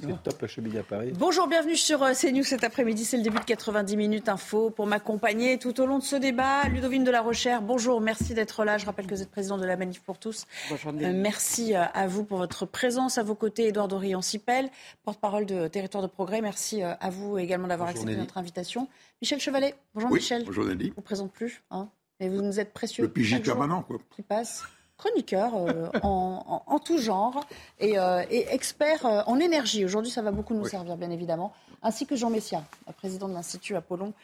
C'est top la cheville à Paris. Bonjour, bienvenue sur euh, CNews cet après-midi. C'est le début de 90 minutes info pour m'accompagner tout au long de ce débat. Ludovine de la Rochère, bonjour, merci d'être là. Je rappelle que vous êtes président de la Manif pour tous. Bonjour. Euh, merci euh, à vous pour votre présence. À vos côtés, Édouard Dorian-Sipel, porte-parole de Territoire de Progrès. Merci euh, à vous également d'avoir accepté Nelly. notre invitation. Michel Chevalet, bonjour Oui, Michel. bonjour Nelly. Je vous présente plus, hein, mais vous nous êtes précieux. Le jour permanent, quoi. Qui passe. Chroniqueur euh, en, en- en tout genre et, euh, et expert euh, en énergie. Aujourd'hui, ça va beaucoup nous Oui. servir, bien évidemment, ainsi que Jean Messia, président de l'Institut Apollon.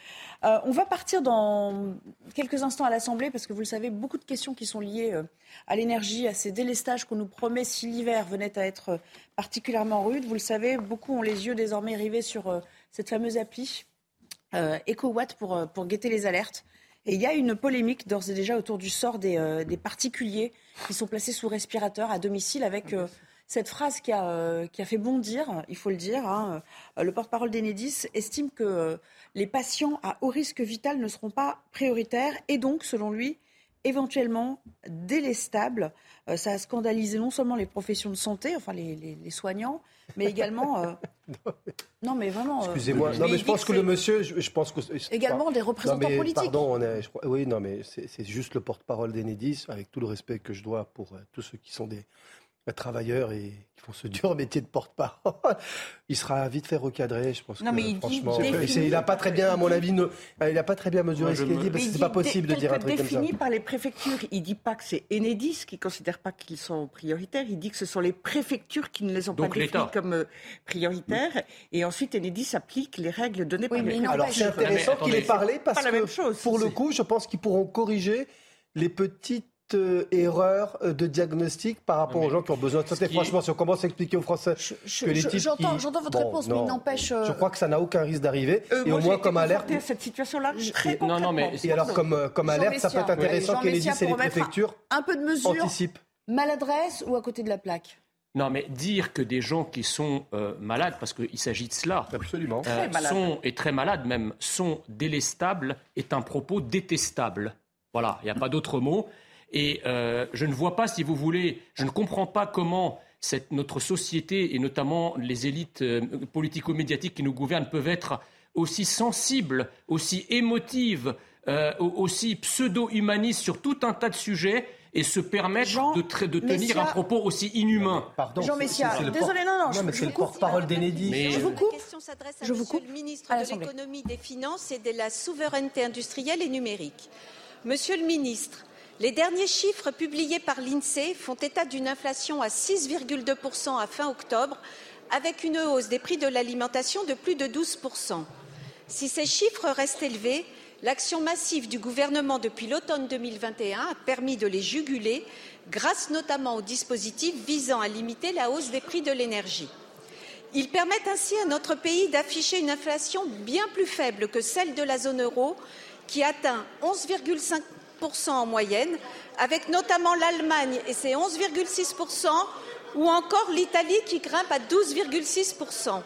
On va partir dans quelques instants à l'Assemblée, parce que vous le savez, beaucoup de questions qui sont liées à l'énergie, à ces délestages qu'on nous promet si l'hiver venait à être particulièrement rude. Vous le savez, beaucoup ont les yeux désormais rivés sur cette fameuse appli EcoWatt pour, pour guetter les alertes. Et il y a une polémique d'ores et déjà autour du sort des, euh, des particuliers qui sont placés sous respirateur à domicile avec euh, cette phrase qui a, euh, qui a fait bondir, il faut le dire. hein. Euh, Le porte-parole d'Enedis estime que euh, les patients à haut risque vital ne seront pas prioritaires et donc, selon lui, éventuellement délestables. Euh, ça a scandalisé non seulement les professions de santé, enfin les, les- les soignants, mais également... euh, non mais vraiment... euh, Excusez-moi. Non, mais je pense que que le monsieur, je, je pense que Également des Non, représentants mais politiques. Pardon, on est, je crois- oui, non, mais c'est juste le porte-parole d'Enedis, avec tout le respect que je dois pour tous ceux qui sont des travailleurs et qui font ce dur métier de porte-parole. Il sera vite fait recadrer, je pense. Non, que, mais il dit franchement, il n'a pas très bien, à mon avis, ne- il n'a pas très bien mesuré ce qu'il me- dit, parce que c'est pas possible de dire un truc comme ça. défini par les préfectures. Il dit pas que c'est Enedis qui considère pas qu'ils sont prioritaires. Il dit que ce sont les préfectures qui ne les ont Donc pas définis comme euh, prioritaires. Et ensuite, Enedis applique les règles données Oui, par les il Alors c'est intéressant qu'il ait parlé parce pas la que même chose, pour le coup, je pense qu'ils pourront corriger les petites euh, erreurs euh, de diagnostic par rapport Non, aux gens qui ont besoin de santé. qui Franchement, si on commence à expliquer aux Français Je- je- que les types j'entends- qui- votre réponse, mais il n'empêche, euh, Je crois que ça n'a aucun risque d'arriver. Euh, et moi, au moins comme alerte. à cette situation-là très Non, non, mais-. Et alors comme, comme alerte, ça peut être intéressant Jean qu'Enedis Messia et les préfectures Un peu de mesure, anticipent. maladresse ou à côté de la plaque Non, mais dire que des gens qui sont euh, malades, parce qu'il s'agit de cela, Absolument. euh, sont, et très malades même, sont délestables, est un propos détestable. Voilà, il n'y a pas d'autre mot. Et euh, je ne vois pas, si vous voulez, je ne comprends pas comment cette, notre société, et notamment les élites euh, politico-médiatiques qui nous gouvernent, peuvent être aussi sensibles, aussi émotives, euh, au- aussi pseudo-humanistes sur tout un tas de sujets et se permettre Jean de, tra- de tenir Messia- un propos aussi inhumain. Pardon. Jean c'est- Messia, désolé, porte- non, non, je- mais je c'est vous le coupe. porte-parole d'Enedis. Mais- Je vous coupe. question s'adresse à Je vous Monsieur coupe. le ministre À de l'économie, des finances et de la souveraineté industrielle et numérique. Monsieur le ministre, les derniers chiffres publiés par l'INSEE font état d'une inflation à 6,2% à fin octobre, avec une hausse des prix de l'alimentation de plus de 12%. Si ces chiffres restent élevés, l'action massive du gouvernement depuis l'automne 2021 a permis de les juguler, grâce notamment aux dispositifs visant à limiter la hausse des prix de l'énergie. Ils permettent ainsi à notre pays d'afficher une inflation bien plus faible que celle de la zone euro, qui atteint 11,5% en moyenne, avec notamment l'Allemagne et ses 11,6%, ou encore l'Italie qui grimpe à 12,6%.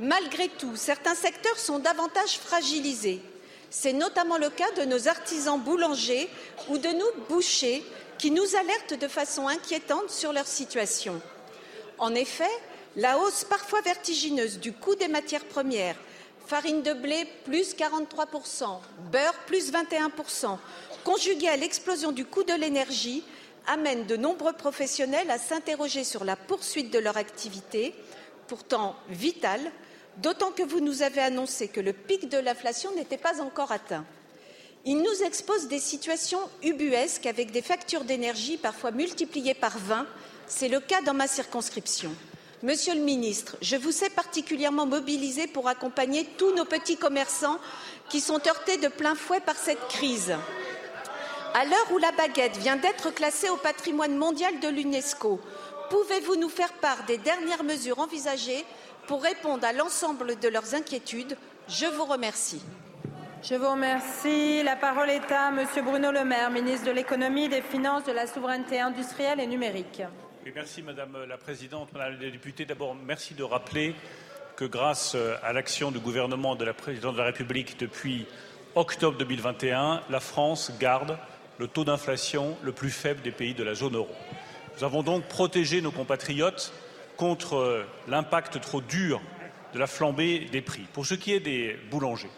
Malgré tout, certains secteurs sont davantage fragilisés. C'est notamment le cas de nos artisans boulangers ou de nos bouchers qui nous alertent de façon inquiétante sur leur situation. En effet, la hausse parfois vertigineuse du coût des matières premières, farine de blé plus 43%, beurre plus 21%, conjuguée à l'explosion du coût de l'énergie, amène de nombreux professionnels à s'interroger sur la poursuite de leur activité, pourtant vitale, d'autant que vous nous avez annoncé que le pic de l'inflation n'était pas encore atteint. Il nous expose des situations ubuesques avec des factures d'énergie parfois multipliées par 20. C'est le cas dans ma circonscription. Monsieur le ministre, je vous sais particulièrement mobilisé pour accompagner tous nos petits commerçants qui sont heurtés de plein fouet par cette crise. À l'heure où la baguette vient d'être classée au patrimoine mondial de l'UNESCO, pouvez-vous nous faire part des dernières mesures envisagées pour répondre à l'ensemble de leurs inquiétudes? Je vous remercie. Je vous remercie. La parole est à Monsieur Bruno Le Maire, ministre de l'économie, des finances, de la souveraineté industrielle et numérique. Merci Madame la Présidente, Madame la députée. D'abord, merci de rappeler que grâce à l'action du gouvernement de la Présidente de la République depuis octobre 2021, la France garde le taux d'inflation le plus faible des pays de la zone euro. Nous avons donc protégé nos compatriotes contre l'impact trop dur de la flambée des prix. Pour ce qui est des boulangers,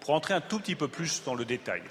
pour entrer un tout petit peu plus dans le détail,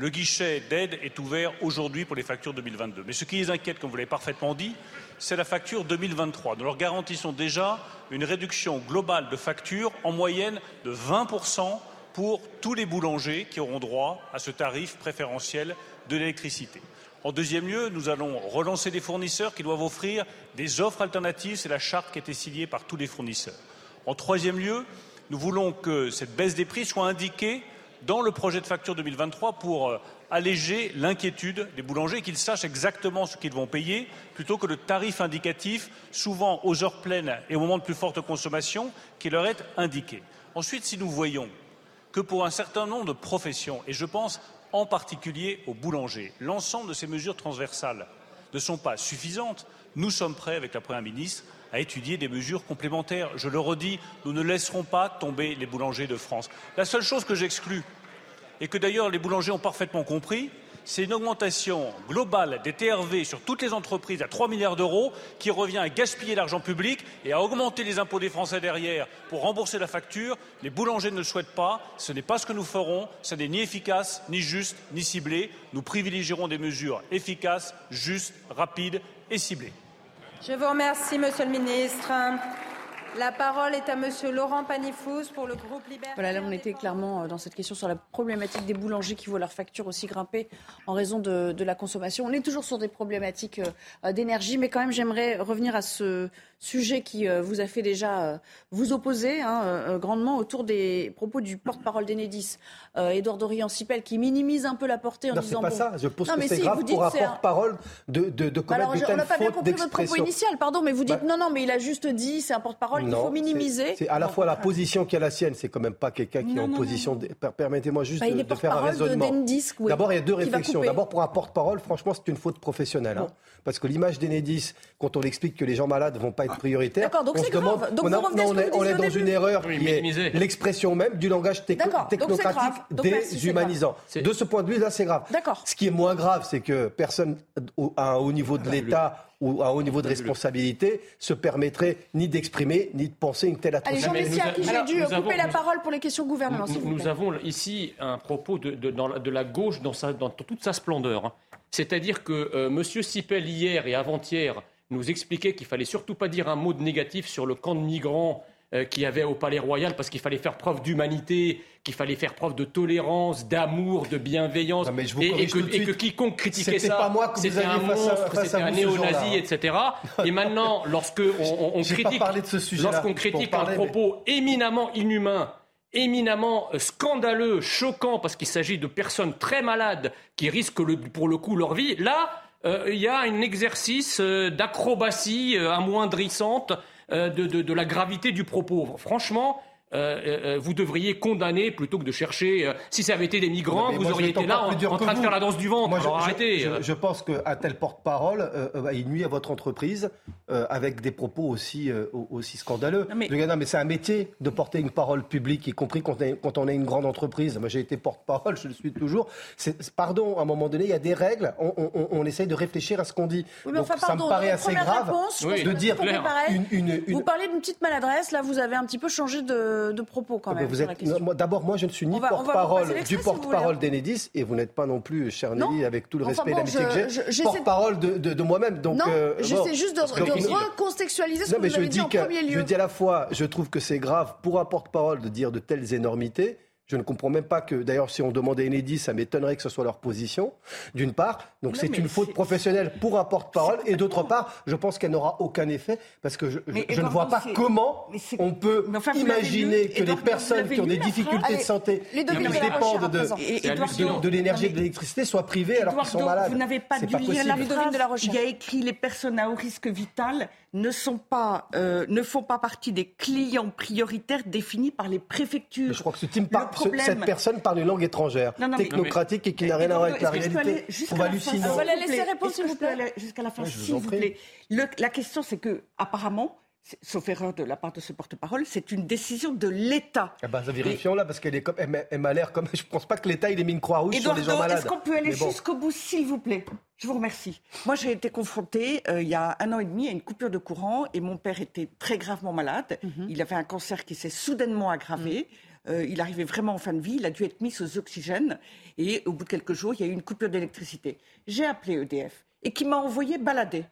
le guichet d'aide est ouvert aujourd'hui pour les factures 2022. Mais ce qui les inquiète, comme vous l'avez parfaitement dit, c'est la facture 2023. Nous leur garantissons déjà une réduction globale de factures en moyenne de 20% pour tous les boulangers qui auront droit à ce tarif préférentiel de l'électricité. En deuxième lieu, nous allons relancer des fournisseurs qui doivent offrir des offres alternatives. C'est la charte qui a été signée par tous les fournisseurs. En troisième lieu, nous voulons que cette baisse des prix soit indiquée dans le projet de facture 2023 pour euh, alléger l'inquiétude des boulangers, qu'ils sachent exactement ce qu'ils vont payer, plutôt que le tarif indicatif, souvent aux heures pleines et au moment de plus forte consommation, qui leur est indiqué. Ensuite, si nous voyons que pour un certain nombre de professions, et je pense en particulier aux boulangers, l'ensemble de ces mesures transversales ne sont pas suffisantes, nous sommes prêts, avec la Première ministre, à étudier des mesures complémentaires. Je le redis, nous ne laisserons pas tomber les boulangers de France. La seule chose que j'exclus, et que d'ailleurs les boulangers ont parfaitement compris, c'est une augmentation globale des TRV sur toutes les entreprises à 3 milliards d'euros qui revient à gaspiller l'argent public et à augmenter les impôts des Français derrière pour rembourser la facture. Les boulangers ne le souhaitent pas. Ce n'est pas ce que nous ferons. Ce n'est ni efficace, ni juste, ni ciblé. Nous privilégierons des mesures efficaces, justes, rapides et ciblées. Je vous remercie, Monsieur le Ministre. La parole est à Monsieur Laurent Panifous pour le groupe Liberté. Voilà, là on était clairement euh, dans cette question sur la problématique des boulangers qui voient leurs factures aussi grimper en raison de, de la consommation. On est toujours sur des problématiques euh, d'énergie, mais quand même j'aimerais revenir à ce, sujet qui euh, vous a fait déjà euh, vous opposer hein, euh, grandement autour des propos du porte-parole d'Enedis, Edouard Dorian-Sipel, qui minimise un peu la portée en non, disant. c'est pas ça. Je pense que c'est grave pour un porte-parole de, de, de commettre alors, On n'a pas bien compris votre propos initial, pardon, mais vous dites bah, non, non, mais il a juste dit, c'est un porte-parole qu'il faut minimiser. C'est à la fois la position qui est la sienne, c'est quand même pas quelqu'un qui est en position. Permettez-moi juste bah, de, de faire un raisonnement. D'abord, il y a deux réflexions. D'abord, pour un porte-parole, franchement, c'est une faute professionnelle. Hein, parce que l'image d'Enedis, quand on explique que les gens malades vont pas être prioritaires, donc c'est grave. Donc on, on, est, on est dans une erreur qui est l'expression même du langage technocratique déshumanisant. De ce point de vue, là, c'est grave. Ce qui est moins grave, c'est que personne à un haut niveau de l'État ou à un haut niveau de responsabilité se permettrait ni d'exprimer ni de penser une telle atrocité. Allez, Jean Messia, qui j'ai dû couper la parole pour les questions gouvernement. Nous, nous avons ici un propos de, de, dans la, de la, gauche dans, sa, dans, toute sa splendeur. C'est-à-dire que euh, M. Sipel, hier et avant-hier, nous expliquait qu'il fallait surtout pas dire un mot de négatif sur le camp de migrants euh, qu'il y avait au Palais Royal parce qu'il fallait faire preuve d'humanité, qu'il fallait faire preuve de tolérance, d'amour, de bienveillance, et, que, quiconque critiquait ça, c'était un monstre, c'était un néo-nazi, etc. et maintenant, lorsque on, critique, lorsqu'on critique un propos éminemment inhumain, éminemment euh, scandaleux, choquant, parce qu'il s'agit de personnes très malades qui risquent pour le coup leur vie, là, il y a un exercice euh, d'acrobatie euh, amoindrissante de, de, la gravité du propos. Franchement, euh, vous devriez condamner plutôt que de chercher. si ça avait été des migrants, vous auriez été là en, train de faire la danse du ventre. je, arrêtez. Je, pense qu'un tel porte-parole, il nuit à votre entreprise avec des propos aussi, aussi scandaleux. Non, mais, c'est un métier de porter une parole publique, y compris quand on est, quand on est une grande entreprise. Moi, j'ai été porte-parole, je le suis toujours. pardon, à un moment donné, il y a des règles. On, on, on essaye de réfléchir à ce qu'on dit. Oui, mais enfin, ça me paraît assez grave de dire une, une, Vous parlez d'une petite maladresse. Là, vous avez un petit peu changé de de, propos quand même. D'abord, moi, je ne suis ni porte-parole du porte-parole d'Enedis, et vous n'êtes pas non plus, cher Nelly, avec tout le respect et l'amitié que j'ai, porte-parole de, moi-même. Donc, non, euh, j'essaie juste de, recontextualiser ce que vous avez dit en premier lieu. Je dis à la fois, je trouve que c'est grave pour un porte-parole de dire de telles énormités. Je ne comprends même pas que, d'ailleurs, si on demandait Enedis, ça m'étonnerait que ce soit leur position, d'une part. Donc c'est une faute professionnelle pour un porte-parole. Et d'autre part, je pense qu'elle n'aura aucun effet, parce que je, je, ne vois pas comment on peut imaginer que les personnes qui ont des difficultés de santé, qui dépendent de, de l'énergie et de l'électricité, soient privées alors qu'ils sont malades. Vous n'avez pas dû lire la phrase. Il y a écrit les personnes à haut risque vital ne, sont pas, euh, ne font pas partie des clients prioritaires définis par les préfectures. je crois que ce cette personne parle une langue étrangère, technocratique et qui n'a rien à voir avec la réalité. On va halluciner. On va la laisser répondre, s'il vous plaît. Jusqu'à la fin, s'il vous plaît. la question, c'est que, apparemment, sauf erreur de la part de ce porte-parole, c'est une décision de l'État. Eh ben, vérifions-la, parce qu'elle m'a l'air comme. Je ne pense pas que l'État ait mis une croix rouge sur les gens malades. Est-ce qu'on peut aller jusqu'au bout, s'il vous plaît? Je vous remercie. Moi, j'ai été confrontée euh, il y a un an et demi à une coupure de courant et mon père était très gravement malade. Mhm. Il avait un cancer qui s'est soudainement aggravé. Mhm. Euh, il arrivait vraiment en fin de vie. Il a dû être mis sous oxygène. Et au bout de quelques jours, il y a eu une coupure d'électricité. J'ai appelé EDF et qui m'a envoyé balader.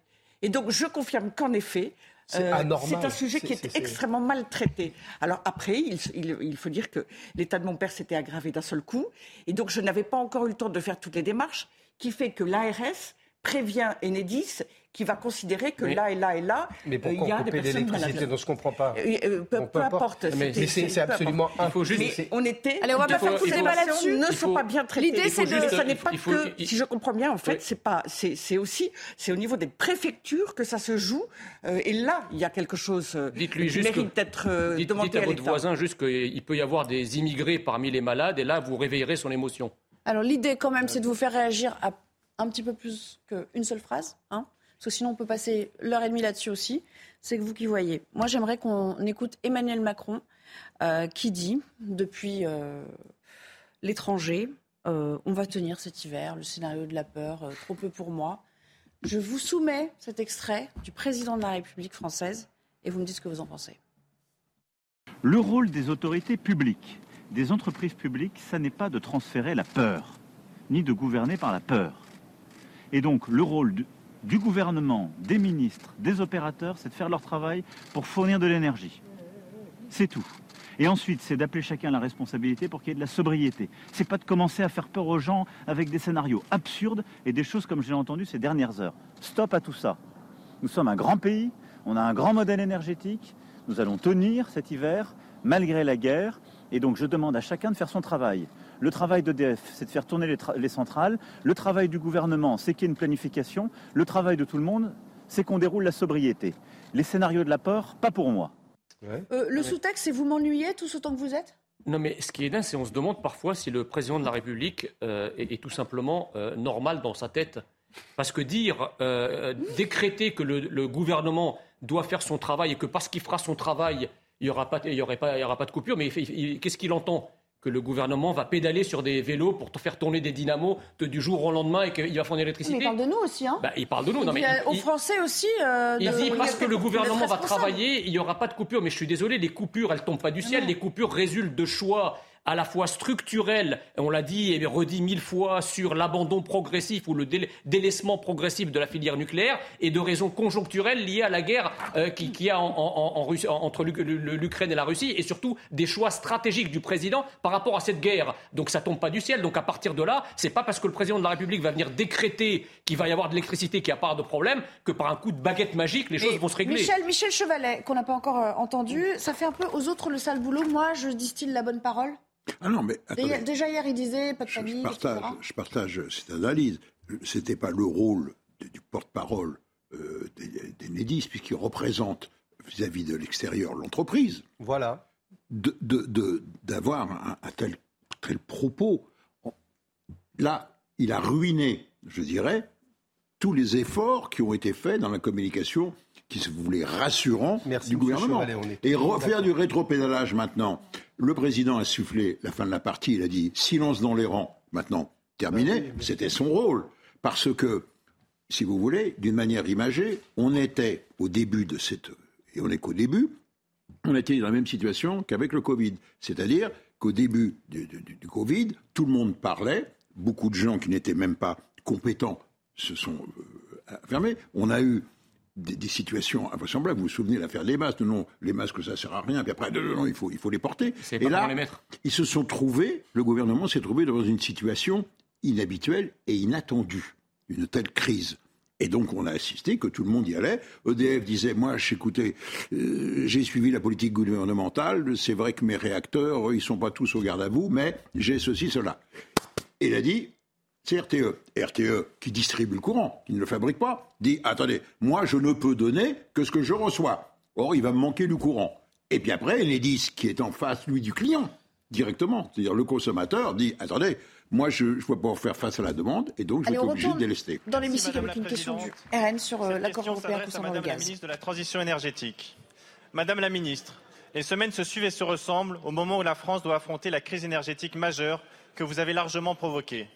Et donc, je confirme qu'en effet, c'est euh, un sujet qui est, extrêmement mal traité. Alors après, il, faut dire que l'état de mon père s'était aggravé d'un seul coup. Et donc, je n'avais pas encore eu le temps de faire toutes les démarches, qui fait que l'ARS prévient Enedis qui va considérer que là et là et là, mais euh, il y a des personnes malades. Donc je comprends pas. Euh, peu, importe. Mais c'est absolument il faut juste. on était. Allez, on va pas faire tout le débat là-dessus. Ne sont pas bien traités. L'idée, c'est de. Ce n'est pas que. Si je comprends bien, en fait, c'est pas. C'est aussi. C'est au niveau des préfectures que ça se joue. Euh, et là, il y a quelque chose qui mérite d'être demandé dites à votre voisin juste qu'il peut y avoir des immigrés parmi les malades, et là, vous réveillerez son émotion. Alors l'idée, quand même, c'est de vous faire réagir à un petit peu plus qu'une seule phrase. Hein parce que sinon on peut passer l'heure et demie là-dessus aussi. C'est que vous qui voyez. Moi, j'aimerais qu'on écoute Emmanuel Macron euh, qui dit, depuis euh, l'étranger, euh, on va tenir cet hiver, le scénario de la peur, trop peu pour moi. Je vous soumets cet extrait du président de la République française et vous me dites ce que vous en pensez. Le rôle des autorités publiques, des entreprises publiques, ça n'est pas de transférer la peur, ni de gouverner par la peur. Et donc le rôle du gouvernement, des ministres, des opérateurs, c'est de faire leur travail pour fournir de l'énergie. C'est tout. Et ensuite, c'est d'appeler chacun la responsabilité pour qu'il y ait de la sobriété. C'est pas de commencer à faire peur aux gens avec des scénarios absurdes et des choses comme j'ai entendu ces dernières heures. Stop à tout ça. Nous sommes un grand pays, on a un grand modèle énergétique, nous allons tenir cet hiver malgré la guerre, et donc je demande à chacun de faire son travail. Le travail d'EDF, c'est de faire tourner les, centrales. Le travail du gouvernement, c'est qu'il y ait une planification. Le travail de tout le monde, c'est qu'on déroule la sobriété. Les scénarios de l'apport, pas pour moi. Euh, le sous-texte, c'est vous m'ennuyez tout ce temps que vous êtes? Non, mais ce qui est dingue, c'est qu'on se demande parfois si le président de la République euh, est, tout simplement euh, normal dans sa tête. Parce que dire, décréter que le, gouvernement doit faire son travail et que parce qu'il fera son travail, il n'y aura, pas, il y aura pas de coupure, mais qu'est-ce qu'il entend? Que le gouvernement va pédaler sur des vélos pour te faire tourner des dynamos du jour au lendemain et qu'il va fournir l'électricité. Mais il parle de nous aussi, hein bah, Il parle de nous. non, mais aux Français aussi. Euh, il dit parce que le gouvernement va travailler, il n'y aura pas de coupure. Mais je suis désolé, les coupures, elles tombent pas du ciel. Les coupures résultent de choix à la fois structurel, on l'a dit et redit mille fois, sur l'abandon progressif ou le délaissement progressif de la filière nucléaire, et de raisons conjoncturelles liées à la guerre euh, qu'il qui y a entre l'Ukraine et la Russie, et surtout des choix stratégiques du président par rapport à cette guerre. Donc ça tombe pas du ciel. Donc à partir de là, c'est pas parce que le président de la République va venir décréter qu'il va y avoir de l'électricité, qu'il n'y a pas de problème, que par un coup de baguette magique, les choses vont se régler. Michel, Michel Chevalet, qu'on n'a pas encore euh, entendu, ça fait un peu aux autres le sale boulot. Moi, je distille la bonne parole. Ah non, mais déjà hier, il disait pas de panique. Je, partage, je partage cette analyse. C'était pas le rôle du porte-parole euh, d'Enedis, puisqu'il représente vis-à-vis de l'extérieur l'entreprise. Voilà. D'avoir un, tel, tel propos. Là, il a ruiné, je dirais, tous les efforts qui ont été faits dans la communication qui se voulait rassurant du gouvernement. Et refaire du rétropédalage maintenant. Le président a soufflé la fin de la partie, il a dit silence dans les rangs. Maintenant, terminé, bah c'était son rôle. Parce que, si vous voulez, d'une manière imagée, on était au début de cette. Et on n'est qu'au début, on était dans la même situation qu'avec le Covid. C'est-à-dire qu'au début du, du, Covid, tout le monde parlait, beaucoup de gens qui n'étaient même pas compétents se sont euh, fermés. On a eu des, situations invraisemblables. Vous vous souvenez de l'affaire des masques Non, les masques, ça sert à rien. Puis après, non, non, il faut, il faut les porter. Et là, les mettre. ils se sont trouvés, le gouvernement s'est trouvé dans une situation inhabituelle et inattendue, une telle crise. Et donc on a assisté que tout le monde y allait. EDF disait moi, écoutez, euh, j'ai suivi la politique gouvernementale. C'est vrai que mes réacteurs, ils sont pas tous au garde à vous, mais j'ai ceci, cela. Et il a dit c'est RTE. RTE, qui distribue le courant, qui ne le fabrique pas, dit attendez, moi je ne peux donner que ce que je reçois. Or, il va me manquer du courant. Et puis après, Enedis, qui est en face, lui, du client, directement, c'est-à-dire le consommateur, dit attendez, moi je ne peux pas faire face à la demande et donc je suis obligé de délester. Dans l'hémicycle, avec une question du RN sur euh, l'accord européen concernant le gaz. Madame la ministre de la Transition énergétique. Madame la ministre, les semaines se suivent et se ressemblent au moment où la France doit affronter la crise énergétique majeure que vous avez largement provoquée.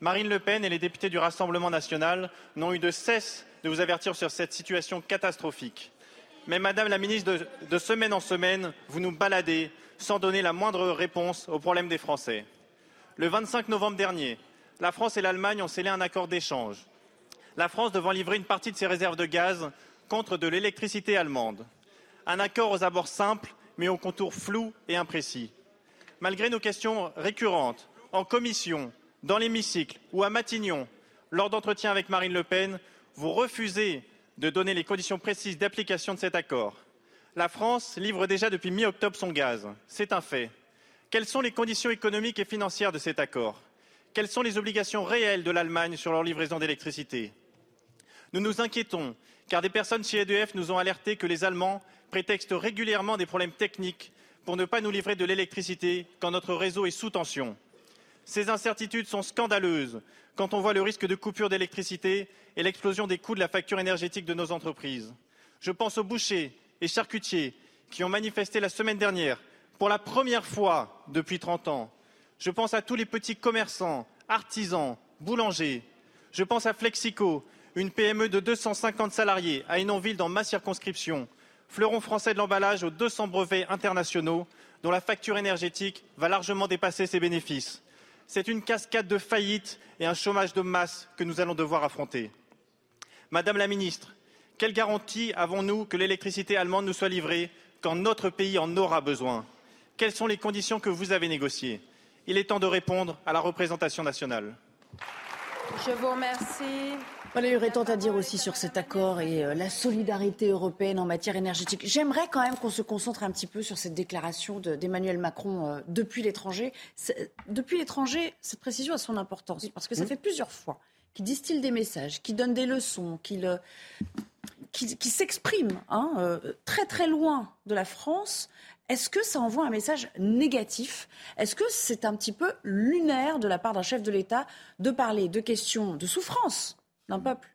Marine Le Pen et les députés du Rassemblement national n'ont eu de cesse de vous avertir sur cette situation catastrophique. Mais Madame la ministre, de, semaine en semaine, vous nous baladez sans donner la moindre réponse aux problèmes des Français. Le 25 novembre dernier, la France et l'Allemagne ont scellé un accord d'échange. La France devant livrer une partie de ses réserves de gaz contre de l'électricité allemande. Un accord aux abords simples, mais aux contours flous et imprécis. Malgré nos questions récurrentes, en commission, dans l'hémicycle ou à Matignon, lors d'entretiens avec Marine Le Pen, vous refusez de donner les conditions précises d'application de cet accord. La France livre déjà depuis mi-octobre son gaz. C'est un fait. Quelles sont les conditions économiques et financières de cet accord? Quelles sont les obligations réelles de l'Allemagne sur leur livraison d'électricité? Nous nous inquiétons, car des personnes chez EDF nous ont alerté que les Allemands prétextent régulièrement des problèmes techniques pour ne pas nous livrer de l'électricité quand notre réseau est sous tension. Ces incertitudes sont scandaleuses quand on voit le risque de coupure d'électricité et l'explosion des coûts de la facture énergétique de nos entreprises. Je pense aux bouchers et charcutiers qui ont manifesté la semaine dernière pour la première fois depuis 30 ans. Je pense à tous les petits commerçants, artisans, boulangers. Je pense à Flexico, une PME de 250 salariés à Hénonville dans ma circonscription, fleuron français de l'emballage aux 200 brevets internationaux dont la facture énergétique va largement dépasser ses bénéfices c'est une cascade de faillites et un chômage de masse que nous allons devoir affronter. Madame la ministre, quelle garantie avons-nous que l'électricité allemande nous soit livrée quand notre pays en aura besoin? Quelles sont les conditions que vous avez négociées? Il est temps de répondre à la représentation nationale. Je vous remercie. Il y aurait tant à dire aussi sur cet accord et euh, la solidarité européenne en matière énergétique. J'aimerais quand même qu'on se concentre un petit peu sur cette déclaration d'Emmanuel Macron euh, depuis l'étranger. Depuis l'étranger, cette précision a son importance parce que ça fait plusieurs fois qu'il distille des messages, qu'il donne des leçons, qu'il euh, qui, s'exprime hein, très très loin de la France. Est-ce que ça envoie un message négatif? Est-ce que c'est un petit peu lunaire de la part d'un chef de l'État de parler de questions de souffrance d'un peuple.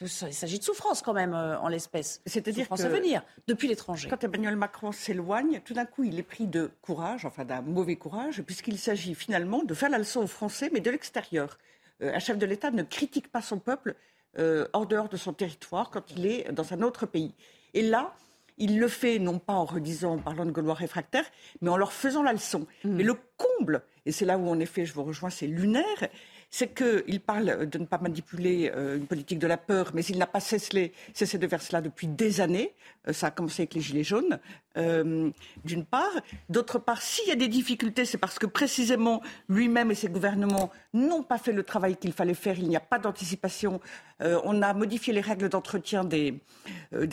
Il s'agit de souffrance quand même euh, en l'espèce. C'est-à-dire que venir depuis l'étranger. Quand Emmanuel Macron s'éloigne, tout d'un coup, il est pris de courage, enfin d'un mauvais courage, puisqu'il s'agit finalement de faire la leçon aux Français, mais de l'extérieur. Euh, un chef de l'État ne critique pas son peuple euh, hors dehors de son territoire quand il est dans un autre pays. Et là, il le fait non pas en redisant, en parlant de Gaulois réfractaires, mais en leur faisant la leçon. Mmh. Mais le comble, et c'est là où en effet je vous rejoins, c'est lunaire, c'est qu'il parle de ne pas manipuler euh, une politique de la peur, mais il n'a pas cessé, de faire cela depuis des années. Euh, ça a commencé avec les Gilets jaunes, euh, d'une part. D'autre part, s'il y a des difficultés, c'est parce que précisément lui-même et ses gouvernements n'ont pas fait le travail qu'il fallait faire. Il n'y a pas d'anticipation. on a modifié les règles d'entretien des,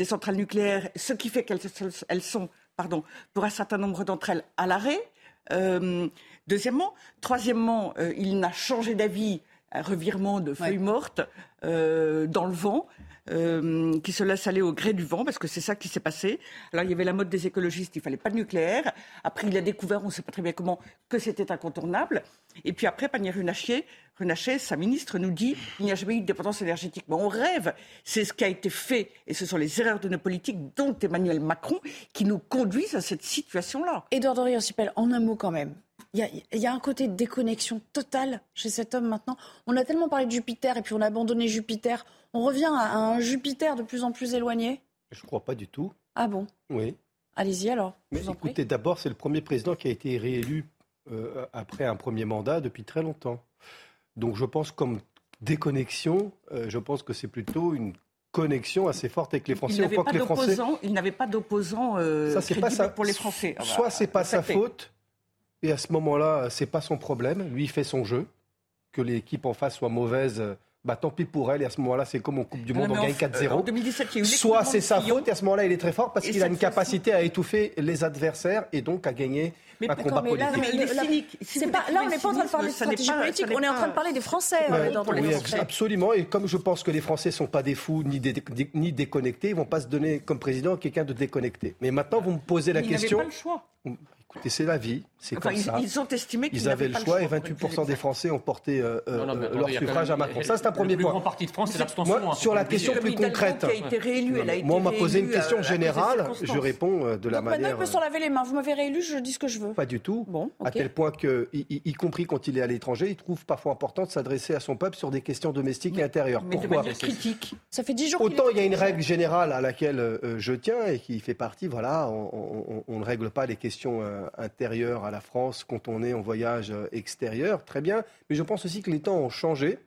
centrales nucléaires, ce qui fait qu'elles sont, pour un certain nombre d'entre elles, à l'arrêt. Deuxièmement, troisièmement, euh, il n'a changé d'avis, un revirement de feuilles mortes euh, dans le vent. Euh, qui se laisse aller au gré du vent, parce que c'est ça qui s'est passé. Alors il y avait la mode des écologistes, il fallait pas de nucléaire. Après, il a découvert, on ne sait pas très bien comment, que c'était incontournable. Et puis après, Panier Runacher, Runacher, sa ministre, nous dit qu'il n'y a jamais eu de dépendance énergétique. Mais on rêve. C'est ce qui a été fait, et ce sont les erreurs de nos politiques, dont Emmanuel Macron, qui nous conduisent à cette situation-là. Edouard Dorian en un mot quand même. Il y, a, un côté de déconnexion totale chez cet homme maintenant. On a tellement parlé de Jupiter et puis on a abandonné Jupiter. On revient à un Jupiter de plus en plus éloigné Je ne crois pas du tout. Ah bon? Oui. Allez-y alors. Mais écoutez, d'abord, c'est le premier président qui a été réélu euh, après un premier mandat depuis très longtemps. Donc je pense comme déconnexion, euh, je pense que c'est plutôt une connexion assez forte avec les Français. N'avait pas. Il n'avait pas d'opposants euh, pas pour les Français. Ah Soit c'est pas sa faute, et à ce moment-là, c'est pas son problème. Lui, il fait son jeu. Que l'équipe en face soit mauvaise, euh, bah tant pis pour elle. Et à ce moment-là, c'est comme en Coupe du Monde, on gagne fait, 4-0. euh, en 2017, il y a eu Soit c'est sa faute, et à ce moment-là, il est très fort parce qu'il a une capacité à étouffer les adversaires et donc à gagner Mais un combat mais là, politique. Mais il est La- cynique. Si pas, là, on n'est pas en train de parler de stratégie pas- politique, on est en train de parler des Français Ouais, euh, dans les les oui, Français. absolument. Et comme je pense que les Français sont pas des fous ni, dé- dé- ni déconnectés, ils vont pas se donner comme président quelqu'un de déconnecté. Mais maintenant, vous me posez la Il n'avait question. pas le choix. Écoutez, c'est la vie, c'est Enfin, comme ils, ça. ils ont estimé qu'ils Ils avaient le choix et pour être 28% des. Français ont porté euh, euh, Non, non, mais euh, attendez, leur suffrage à Macron. Ça, c'est un premier point. grand parti de France, c'est l'abstention. Moi, hein, sur la question plus concrète. Moi, on m'a posé une question générale. Je réponds euh, de la Donc maintenant, il manière. peut s'en laver les mains. Vous m'avez réélu, je dis ce que je veux. Pas du tout. Bon, À tel point que, y, compris quand il est à l'étranger, il trouve parfois important de s'adresser à son peuple sur des questions domestiques et intérieures. Pourquoi manière critique. Ça fait 10 jours Autant il y a une règle générale à laquelle je tiens et qui fait partie, voilà, on, ne règle pas les questions intérieures à la France quand on est en voyage euh, extérieur, très bien, mais je pense aussi que les temps ont changé.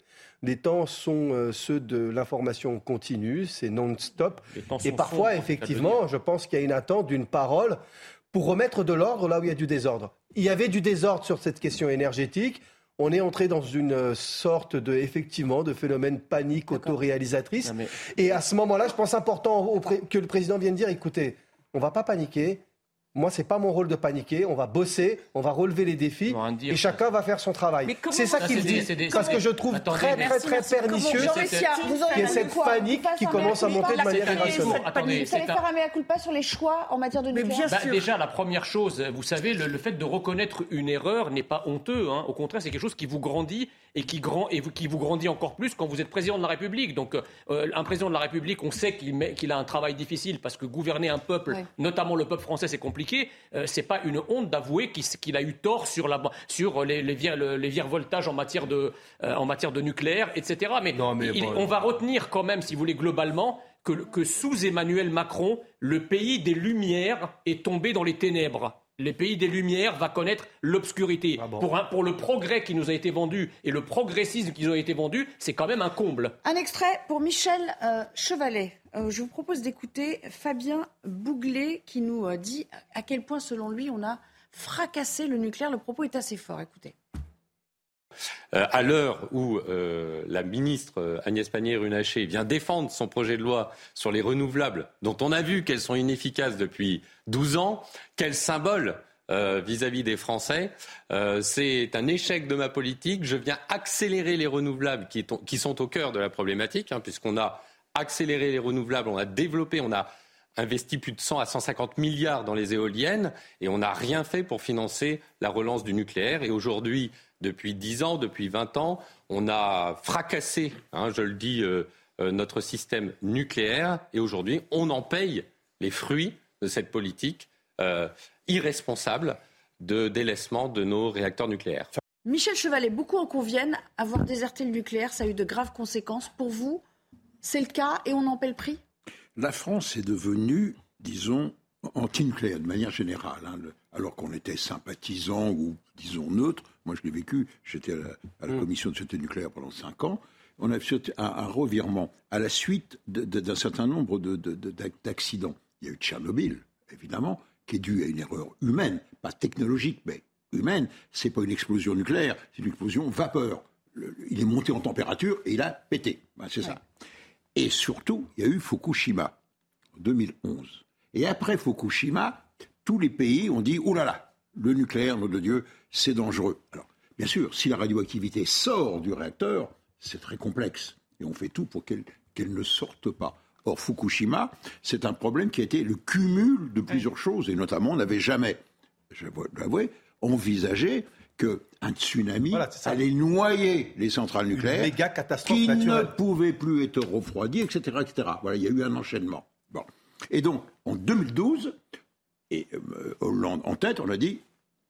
Les temps sont euh, ceux de l'information continue, c'est non-stop. Et parfois, effectivement, je pense qu'il y a une attente d'une parole pour remettre de l'ordre là où il y a du désordre. Il y avait du désordre sur cette question énergétique. On est entré dans une euh, sorte de, effectivement, de phénomène panique autoréalisatrice. Mais- Et à ce moment-là, je pense important que le président vienne dire, écoutez, on va pas paniquer. Moi, c'est pas mon rôle de paniquer. On va bosser, on va relever les défis, et chacun va faire son travail. C'est ça qu'il dit. Parce que je trouve Attendez, très, merci, très, très pernicieux qu'il y ait cette panique qui commence à monter de manière irrationnelle. Vous allez faire un mea culpa sur les choix en matière de Mais nucléaire bien Bah, sûr. déjà, la première chose, vous savez, le, le fait de reconnaître une erreur n'est pas honteux. hein. Au contraire, c'est quelque chose qui vous grandit et qui, grand, et vous- qui vous grandit encore plus quand vous êtes président de la République. Donc, euh, un président de la République, on sait qu'il met- qu'il a un travail difficile parce que gouverner un peuple, Ouais. notamment le peuple français, c'est compliqué. Euh, c'est pas une honte d'avouer qu'il a eu tort sur, la, sur les, les, le- les virevoltages en matière de, euh, en matière de nucléaire, etc. Mais, Non, mais il- bon, on va retenir quand même, si vous voulez, globalement, que, que sous Emmanuel Macron, le pays des Lumières est tombé dans les ténèbres. Le pays des Lumières va connaître l'obscurité. Ah bon pour, un- pour le progrès qui nous a été vendu et le progressisme qui nous a été vendu, c'est quand même un comble. Un extrait pour Michel euh, Chevalet. Euh, je vous propose d'écouter Fabien Bouglet qui nous euh, dit à quel point, selon lui, on a fracassé le nucléaire. Le propos est assez fort. Écoutez. Euh, à l'heure où euh, la ministre euh, Agnès Pannier-Runacher vient défendre son projet de loi sur les renouvelables, dont on a vu qu'elles sont inefficaces depuis 12 ans, quel symbole vis-à-vis des Français. C'est un échec de ma politique. Je viens accélérer les renouvelables qui sont au cœur de la problématique, hein, puisqu'on a accéléré les renouvelables, on a développé, on a investi plus de 100 à 150 milliards dans les éoliennes et on n'a rien fait pour financer la relance du nucléaire. Et aujourd'hui, depuis 10 ans, depuis 20 ans, on a fracassé, hein, je le dis, euh, euh, notre système nucléaire et aujourd'hui, on en paye les fruits de cette politique euh, irresponsable de délaissement de nos réacteurs nucléaires. Michel Chevalet, beaucoup en conviennent. Avoir déserté le nucléaire, ça a eu de graves conséquences. Pour vous, c'est le cas et on en paie le prix? La France est devenue, disons, anti-nucléaire de manière générale. hein, le- alors qu'on était sympathisant ou, disons, neutre. Moi, je l'ai vécu. J'étais à la, à la commission de sûreté nucléaire pendant cinq ans. On a fait un, un revirement à la suite d'un certain nombre de- de- de- d'ac- d'accidents. Il y a eu Tchernobyl, évidemment, qui est dû à une erreur humaine, pas technologique, mais humaine. C'est pas une explosion nucléaire, c'est une explosion vapeur. Le- il est monté en température et il a pété. Ben, c'est ça. Et surtout, il y a eu Fukushima en 2011. Et après Fukushima, tous les pays ont dit, oh là là, le nucléaire, nom de Dieu, c'est dangereux. Alors, bien sûr, si la radioactivité sort du réacteur, c'est très complexe. Et on fait tout pour qu'elle ne sorte pas. Or, Fukushima, c'est un problème qui a été le cumul de plusieurs choses. Et notamment, on n'avait jamais, je dois l'avouer, envisagé qu'un tsunami Voilà, allait noyer les centrales nucléaires méga catastrophe qui naturelle. ne pouvaient plus être refroidies, etc., etc. Voilà, il y a eu un enchaînement. Bon. Et donc, en 2012, et euh, Hollande en tête, on a dit,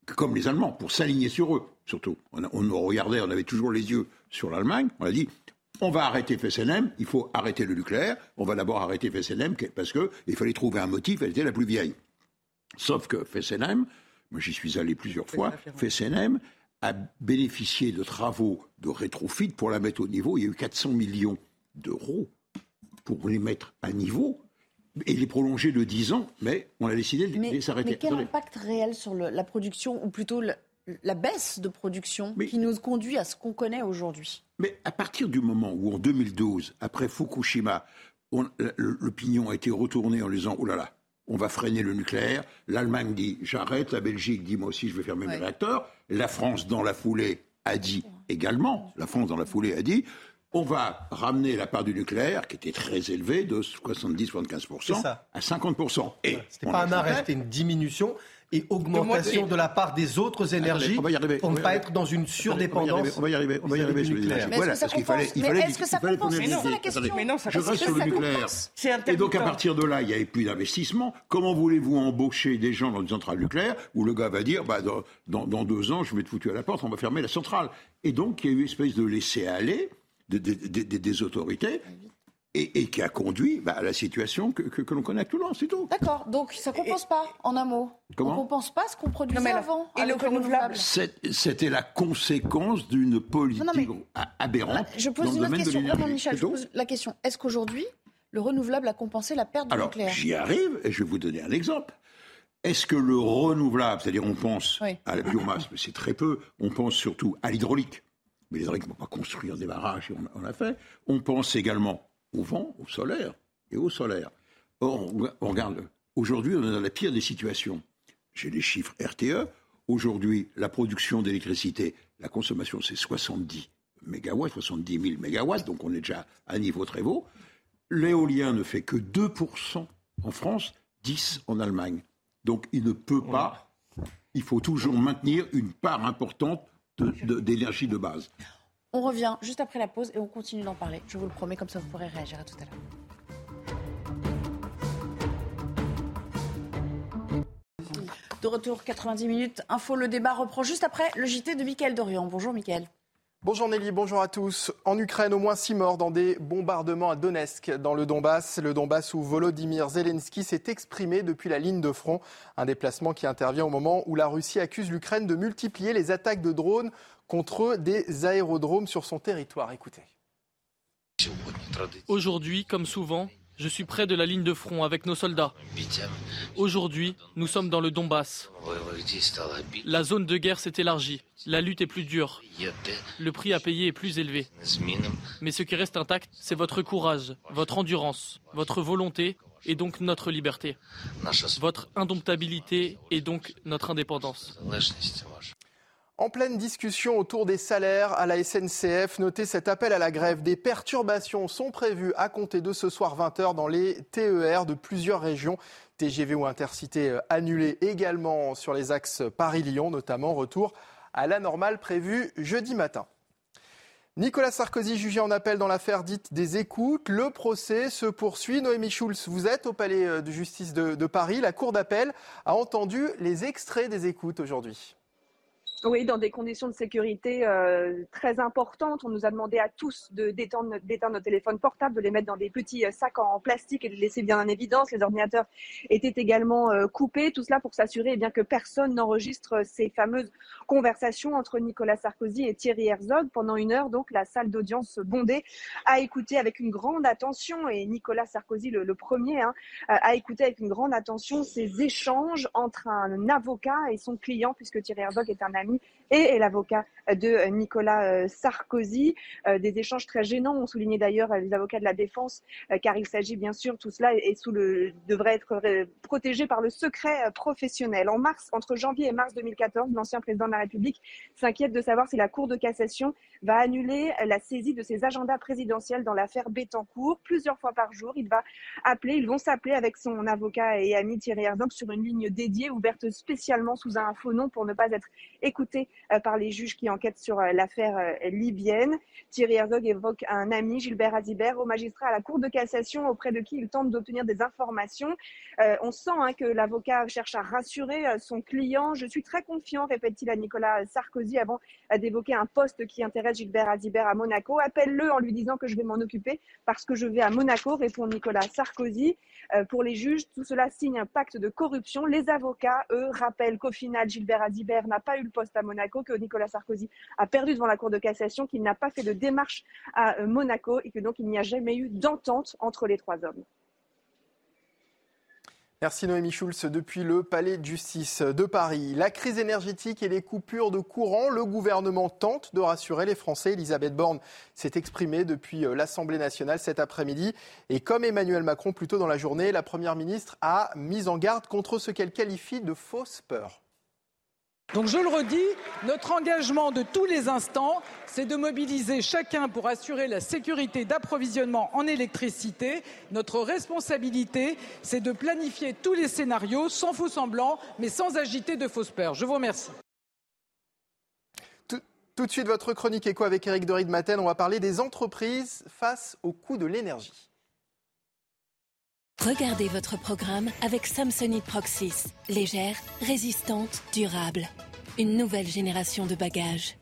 comme les Allemands, pour s'aligner sur eux, surtout, on, a- on nous regardait, on avait toujours les yeux sur l'Allemagne, on a dit, on va arrêter FSNM, il faut arrêter le nucléaire, on va d'abord arrêter FSNM parce qu'il fallait trouver un motif, elle était la plus vieille. Sauf que FSNM, moi j'y suis allé plusieurs fois, FSNM a bénéficié de travaux de rétrofit pour la mettre au niveau, il y a eu 400 millions d'euros pour les mettre à niveau. Et les prolonger de 10 ans, mais on a décidé de les s'arrêter. Mais quel impact réel sur le- la production, ou plutôt le- la baisse de production qui nous conduit à ce qu'on connaît aujourd'hui? Mais à partir du moment où, en 2012, après Fukushima, l'opinion a été retournée en disant Oh là là, on va freiner le nucléaire. L'Allemagne dit j'arrête, la Belgique dit moi aussi je vais fermer mes réacteurs. La France, dans la foulée, a dit également, la France, dans la foulée, a dit on va ramener la part du nucléaire, qui était très élevée, de 70-75% C'est ça. à 50%. Et C'était on pas un arrêt, c'était une diminution et augmentation de la part des autres énergies on va y arriver, pour ne pas être dans une surdépendance. On va y arriver, on va y arriver, sur les Voilà, parce qu'il fallait, il est-ce que ça compense Mais non, l'idée. la question. Attendez, Mais non, ça je reste sur le nucléaire. C'est Et donc à partir de là, il n'y avait plus d'investissement. Comment voulez-vous embaucher des gens dans une centrale nucléaire où le gars va dire, bah, dans, dans- dans deux ans, je vais te foutre à la porte, on va fermer la centrale. Et donc il y a eu une espèce de laisser-aller de- de- de- de- des autorités et, et qui a conduit bah, à la situation que, que- que l'on connaît actuellement, c'est tout. D'accord, donc ça compense pas, en un mot. Comment On compense pas ce qu'on produisait Non, mais là- avant. et le le renouvelable C'était la conséquence d'une politique Non, non, mais- a- aberrante Je dans pose le une autre domaine question. Vraiment, Michel, je pose la question. Est-ce qu'aujourd'hui, le renouvelable a compensé la perte du Alors, nucléaire j'y arrive et je vais vous donner un exemple. Est-ce que le renouvelable, c'est-à-dire on pense Oui. à la biomasse, mais c'est très peu, on pense surtout à l'hydraulique. Mais l'hydraulique, on ne va pas construire des barrages, et on, on l'a fait. On pense également au vent, au solaire et au solaire. Or, on, regarde, aujourd'hui, on est dans la pire des situations. J'ai les chiffres RTE. Aujourd'hui, la production d'électricité, la consommation, c'est 70 mégawatts, 70 000 mégawatts, donc on est déjà à un niveau très haut. L'éolien ne fait que 2% en France, 10% en Allemagne. Donc il ne peut pas, il faut toujours maintenir une part importante de- de- d'énergie de, base. On revient juste après la pause et on continue d'en parler. Je vous le promets, comme ça vous pourrez réagir à tout à l'heure. De retour, 90 minutes. Info, le débat reprend juste après le JT de Mickaël Dorian. Bonjour Mickaël. Bonjour Nelly, bonjour à tous. En Ukraine, au moins six morts dans des bombardements à Donetsk, dans le Donbass. Le Donbass où Volodymyr Zelensky s'est exprimé depuis la ligne de front. Un déplacement qui intervient au moment où la Russie accuse l'Ukraine de multiplier les attaques de drones contre des aérodromes sur son territoire. Écoutez. Aujourd'hui, comme souvent, je suis près de la ligne de front avec nos soldats. Aujourd'hui, nous sommes dans le Donbass. La zone de guerre s'est élargie. La lutte est plus dure. Le prix à payer est plus élevé. Mais ce qui reste intact, c'est votre courage, votre endurance, votre volonté et donc notre liberté. Votre indomptabilité et donc notre indépendance. En pleine discussion autour des salaires à la SNCF, notez cet appel à la grève. Des perturbations sont prévues à compter de ce soir 20h dans les TER de plusieurs régions. TGV ou Intercité euh, annulés également sur les axes Paris-Lyon, notamment retour à la normale prévue jeudi matin. Nicolas Sarkozy jugé en appel dans l'affaire dite des écoutes. Le procès se poursuit. Noémie Schulz, vous êtes au palais euh, de justice de, de Paris. La Cour d'appel a entendu les extraits des écoutes aujourd'hui. Oui, dans des conditions de sécurité euh, très importantes. On nous a demandé à tous de d'éteindre d'éteindre nos téléphones portables, de les mettre dans des petits euh, sacs en plastique et de les laisser bien en évidence. Les ordinateurs étaient également euh, coupés. Tout cela pour s'assurer eh bien que personne n'enregistre ces fameuses conversations entre Nicolas Sarkozy et Thierry Herzog. Pendant une heure, donc, la salle d'audience bondée a écouté avec une grande attention, et Nicolas Sarkozy, le, le premier, hein, a écouté avec une grande attention ces échanges entre un avocat et son client, puisque Thierry Herzog est un ami et l'avocat de Nicolas euh, Sarkozy. Euh, Des échanges très gênants, ont souligné d'ailleurs euh, les avocats de la défense, euh, car il s'agit bien sûr, tout cela devrait être euh, protégé par le secret euh, professionnel. En mars, entre janvier et mars 2014, l'ancien président de la République s'inquiète de savoir si la Cour de cassation va annuler la saisie de ses agendas présidentiels dans l'affaire Bettencourt. Plusieurs fois par jour, il va appeler, ils vont s'appeler avec son avocat et ami Thierry Herzog sur une ligne dédiée, ouverte spécialement sous un faux nom pour ne pas être écouté euh, par les juges qui enquêtent sur euh, l'affaire euh, libyenne. Thierry Herzog évoque un ami, Gilbert Azibert, au magistrat à la Cour de cassation auprès de qui il tente d'obtenir des informations. On sent hein, que l'avocat cherche à rassurer son client. Je suis très confiant, répète-t-il à Nicolas Sarkozy avant d'évoquer un poste qui intéresse Gilbert Azibert à Monaco. Appelle-le en lui disant que je vais m'en occuper parce que je vais à Monaco, répond Nicolas Sarkozy. Euh, pour les juges, tout cela signe un pacte de corruption. Les avocats, eux, rappellent qu'au final, Gilbert Azibert n'a pas eu le poste à Monaco, que Nicolas Sarkozy a perdu devant la Cour de cassation, qu'il n'a pas fait de démarche à Monaco et que donc il n'y a jamais eu d'entente entre les trois hommes. Merci Noémie Schulz depuis le Palais de justice de Paris. La crise énergétique et les coupures de courant, le gouvernement tente de rassurer les Français. Elisabeth Borne s'est exprimée depuis euh, l'Assemblée nationale cet après-midi. Et comme Emmanuel Macron plus tôt dans la journée, la Première ministre a mis en garde contre ce qu'elle qualifie de fausse peur. Donc je le redis, notre engagement de tous les instants, c'est de mobiliser chacun pour assurer la sécurité d'approvisionnement en électricité. Notre responsabilité, c'est de planifier tous les scénarios sans faux semblants, mais sans agiter de fausses peurs. Je vous remercie. Tout, de suite, votre chronique écho avec Eric Dorid Maten. On va parler des entreprises face au coût de l'énergie. Regardez votre programme avec Samsonite Proxys. Légère, résistante, durable. Une nouvelle génération de bagages.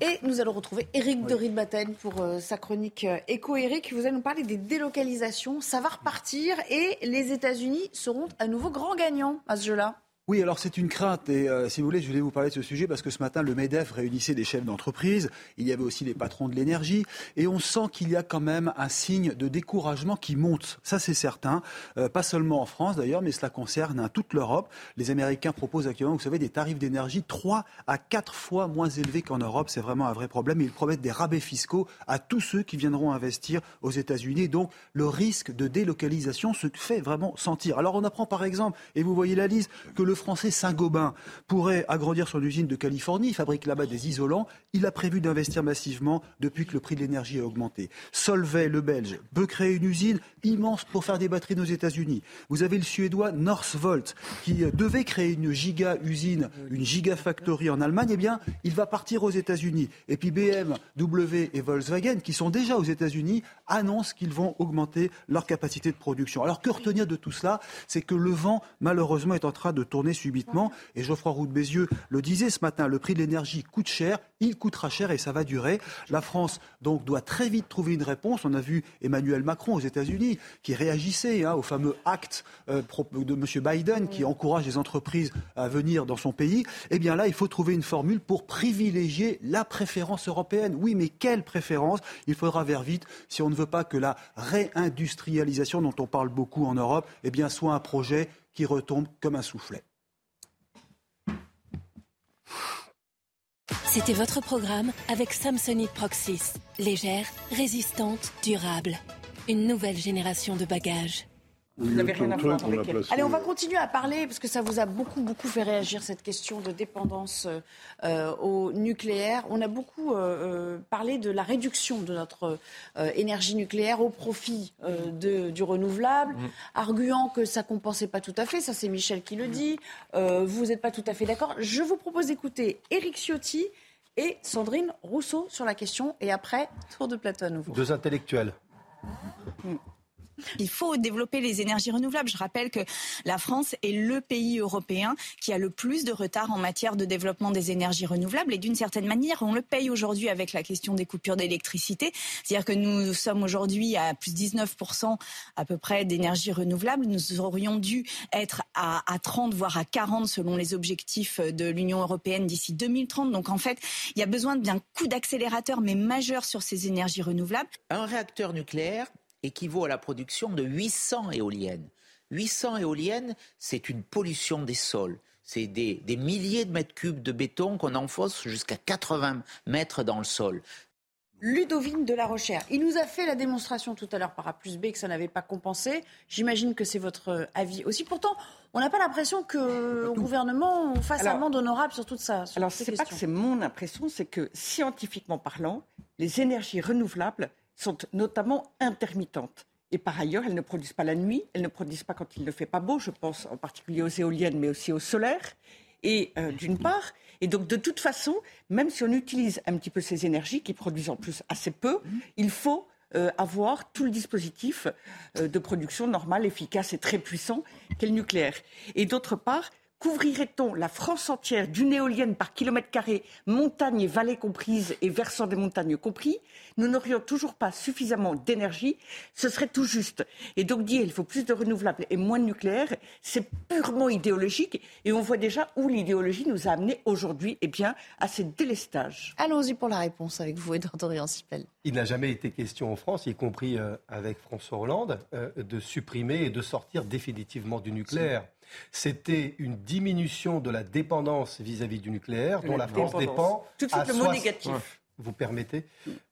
Et nous allons retrouver Eric de Ridbaten pour euh, sa chronique euh, Éco-Eric. Vous allez nous parler des délocalisations. Ça va repartir et les États-Unis seront à nouveau grands gagnants à ce jeu-là. Oui, alors c'est une crainte. Et euh, si vous voulez, je voulais vous parler de ce sujet parce que ce matin, le MEDEF réunissait des chefs d'entreprise. Il y avait aussi des patrons de l'énergie. Et on sent qu'il y a quand même un signe de découragement qui monte. Ça, c'est certain. Euh, pas seulement en France d'ailleurs, mais cela concerne hein, toute l'Europe. Les Américains proposent actuellement, vous savez, des tarifs d'énergie 3 à 4 fois moins élevés qu'en Europe. C'est vraiment un vrai problème. Ils promettent des rabais fiscaux à tous ceux qui viendront investir aux États-Unis. Donc, le risque de délocalisation se fait vraiment sentir. Alors, on apprend par exemple, et vous voyez la liste, que le français Saint-Gobain pourrait agrandir son usine de Californie, il fabrique là-bas des isolants, il a prévu d'investir massivement depuis que le prix de l'énergie a augmenté. Solvay, le belge, peut créer une usine immense pour faire des batteries aux États-Unis. Vous avez le suédois Northvolt qui euh, devait créer une giga-usine, une giga-factory en Allemagne. Eh bien, il va partir aux États-Unis. Et puis BMW et Volkswagen, qui sont déjà aux États-Unis, annoncent qu'ils vont augmenter leur capacité de production. Alors que retenir de tout cela? C'est que le vent, malheureusement, est en train de tourner subitement. Et Geoffroy Roux de Bézieux le disait ce matin, le prix de l'énergie coûte cher, il coûtera cher et ça va durer. La France, donc, doit très vite trouver une réponse. On a vu Emmanuel Macron aux États-Unis qui réagissait hein, au fameux acte euh, de M. Biden qui encourage les entreprises à venir dans son pays. Eh bien là, il faut trouver une formule pour privilégier la préférence européenne. Oui, mais quelle préférence? Il faudra vers vite si on ne veut pas que la réindustrialisation dont on parle beaucoup en Europe eh bien, soit un projet qui retombe comme un soufflet. C'était votre programme avec Samsonite Proxys. Légère, résistante, durable. Une nouvelle génération de bagages. Vous n'avez rien à voir avec elle. Allez, on va continuer à parler parce que ça vous a beaucoup, beaucoup fait réagir cette question de dépendance euh, au nucléaire. On a beaucoup euh, euh, parlé de la réduction de notre énergie nucléaire au profit de, du renouvelable, mmh. arguant que ça compensait pas tout à fait. Ça, c'est Michel qui le dit. vous n'êtes pas tout à fait d'accord. Je vous propose d'écouter Éric Ciotti et Sandrine Rousseau sur la question. Et après, tour de plateau à nouveau. Deux intellectuels. Mmh. Il faut développer les énergies renouvelables. Je rappelle que la France est le pays européen qui a le plus de retard en matière de développement des énergies renouvelables et d'une certaine manière, on le paye aujourd'hui avec la question des coupures d'électricité. C'est-à-dire que nous sommes aujourd'hui à plus de 19% à peu près d'énergie renouvelable. Nous aurions dû être à, à 30 voire à 40 selon les objectifs de l'Union européenne d'ici 2030. Donc en fait, il y a besoin d'un coup d'accélérateur mais majeur sur ces énergies renouvelables. Un réacteur nucléaire équivaut à la production de 800 éoliennes. 800 éoliennes, c'est une pollution des sols. C'est des, milliers de mètres cubes de béton qu'on enfonce jusqu'à 80 mètres dans le sol. Ludovine de la Rochère. Il nous a fait la démonstration tout à l'heure par A plus B que ça n'avait pas compensé. J'imagine que c'est votre avis aussi. Pourtant, on n'a pas l'impression que le gouvernement fasse un monde honorable sur tout ça. alors, ce n'est pas que c'est mon impression, c'est que scientifiquement parlant, les énergies renouvelables sont notamment intermittentes. Et par ailleurs, elles ne produisent pas la nuit, elles ne produisent pas quand il ne fait pas beau. Je pense en particulier aux éoliennes, mais aussi au solaire. Et euh, d'une part, et donc de toute façon, même si on utilise un petit peu ces énergies qui produisent en plus assez peu, il faut euh, avoir tout le dispositif euh, de production normal, efficace et très puissant qu'est le nucléaire. Et d'autre part, Couvrirait-on la France entière d'une éolienne par kilomètre carré, montagne et vallée comprises et versant des montagnes compris Nous n'aurions toujours pas suffisamment d'énergie. Ce serait tout juste. Et donc dire il faut plus de renouvelables et moins de nucléaire, c'est purement idéologique. Et on voit déjà où l'idéologie nous a amené aujourd'hui eh bien, à ces délestages. Allons-y pour la réponse avec vous, Edouard Dorian Sipel. Il n'a jamais été question en France, y compris euh, avec François Hollande, euh, de supprimer et de sortir définitivement du nucléaire. C'était une diminution de la dépendance vis-à-vis du nucléaire, dont la, France dépend. Tout de suite, le mot négatif. Vous permettez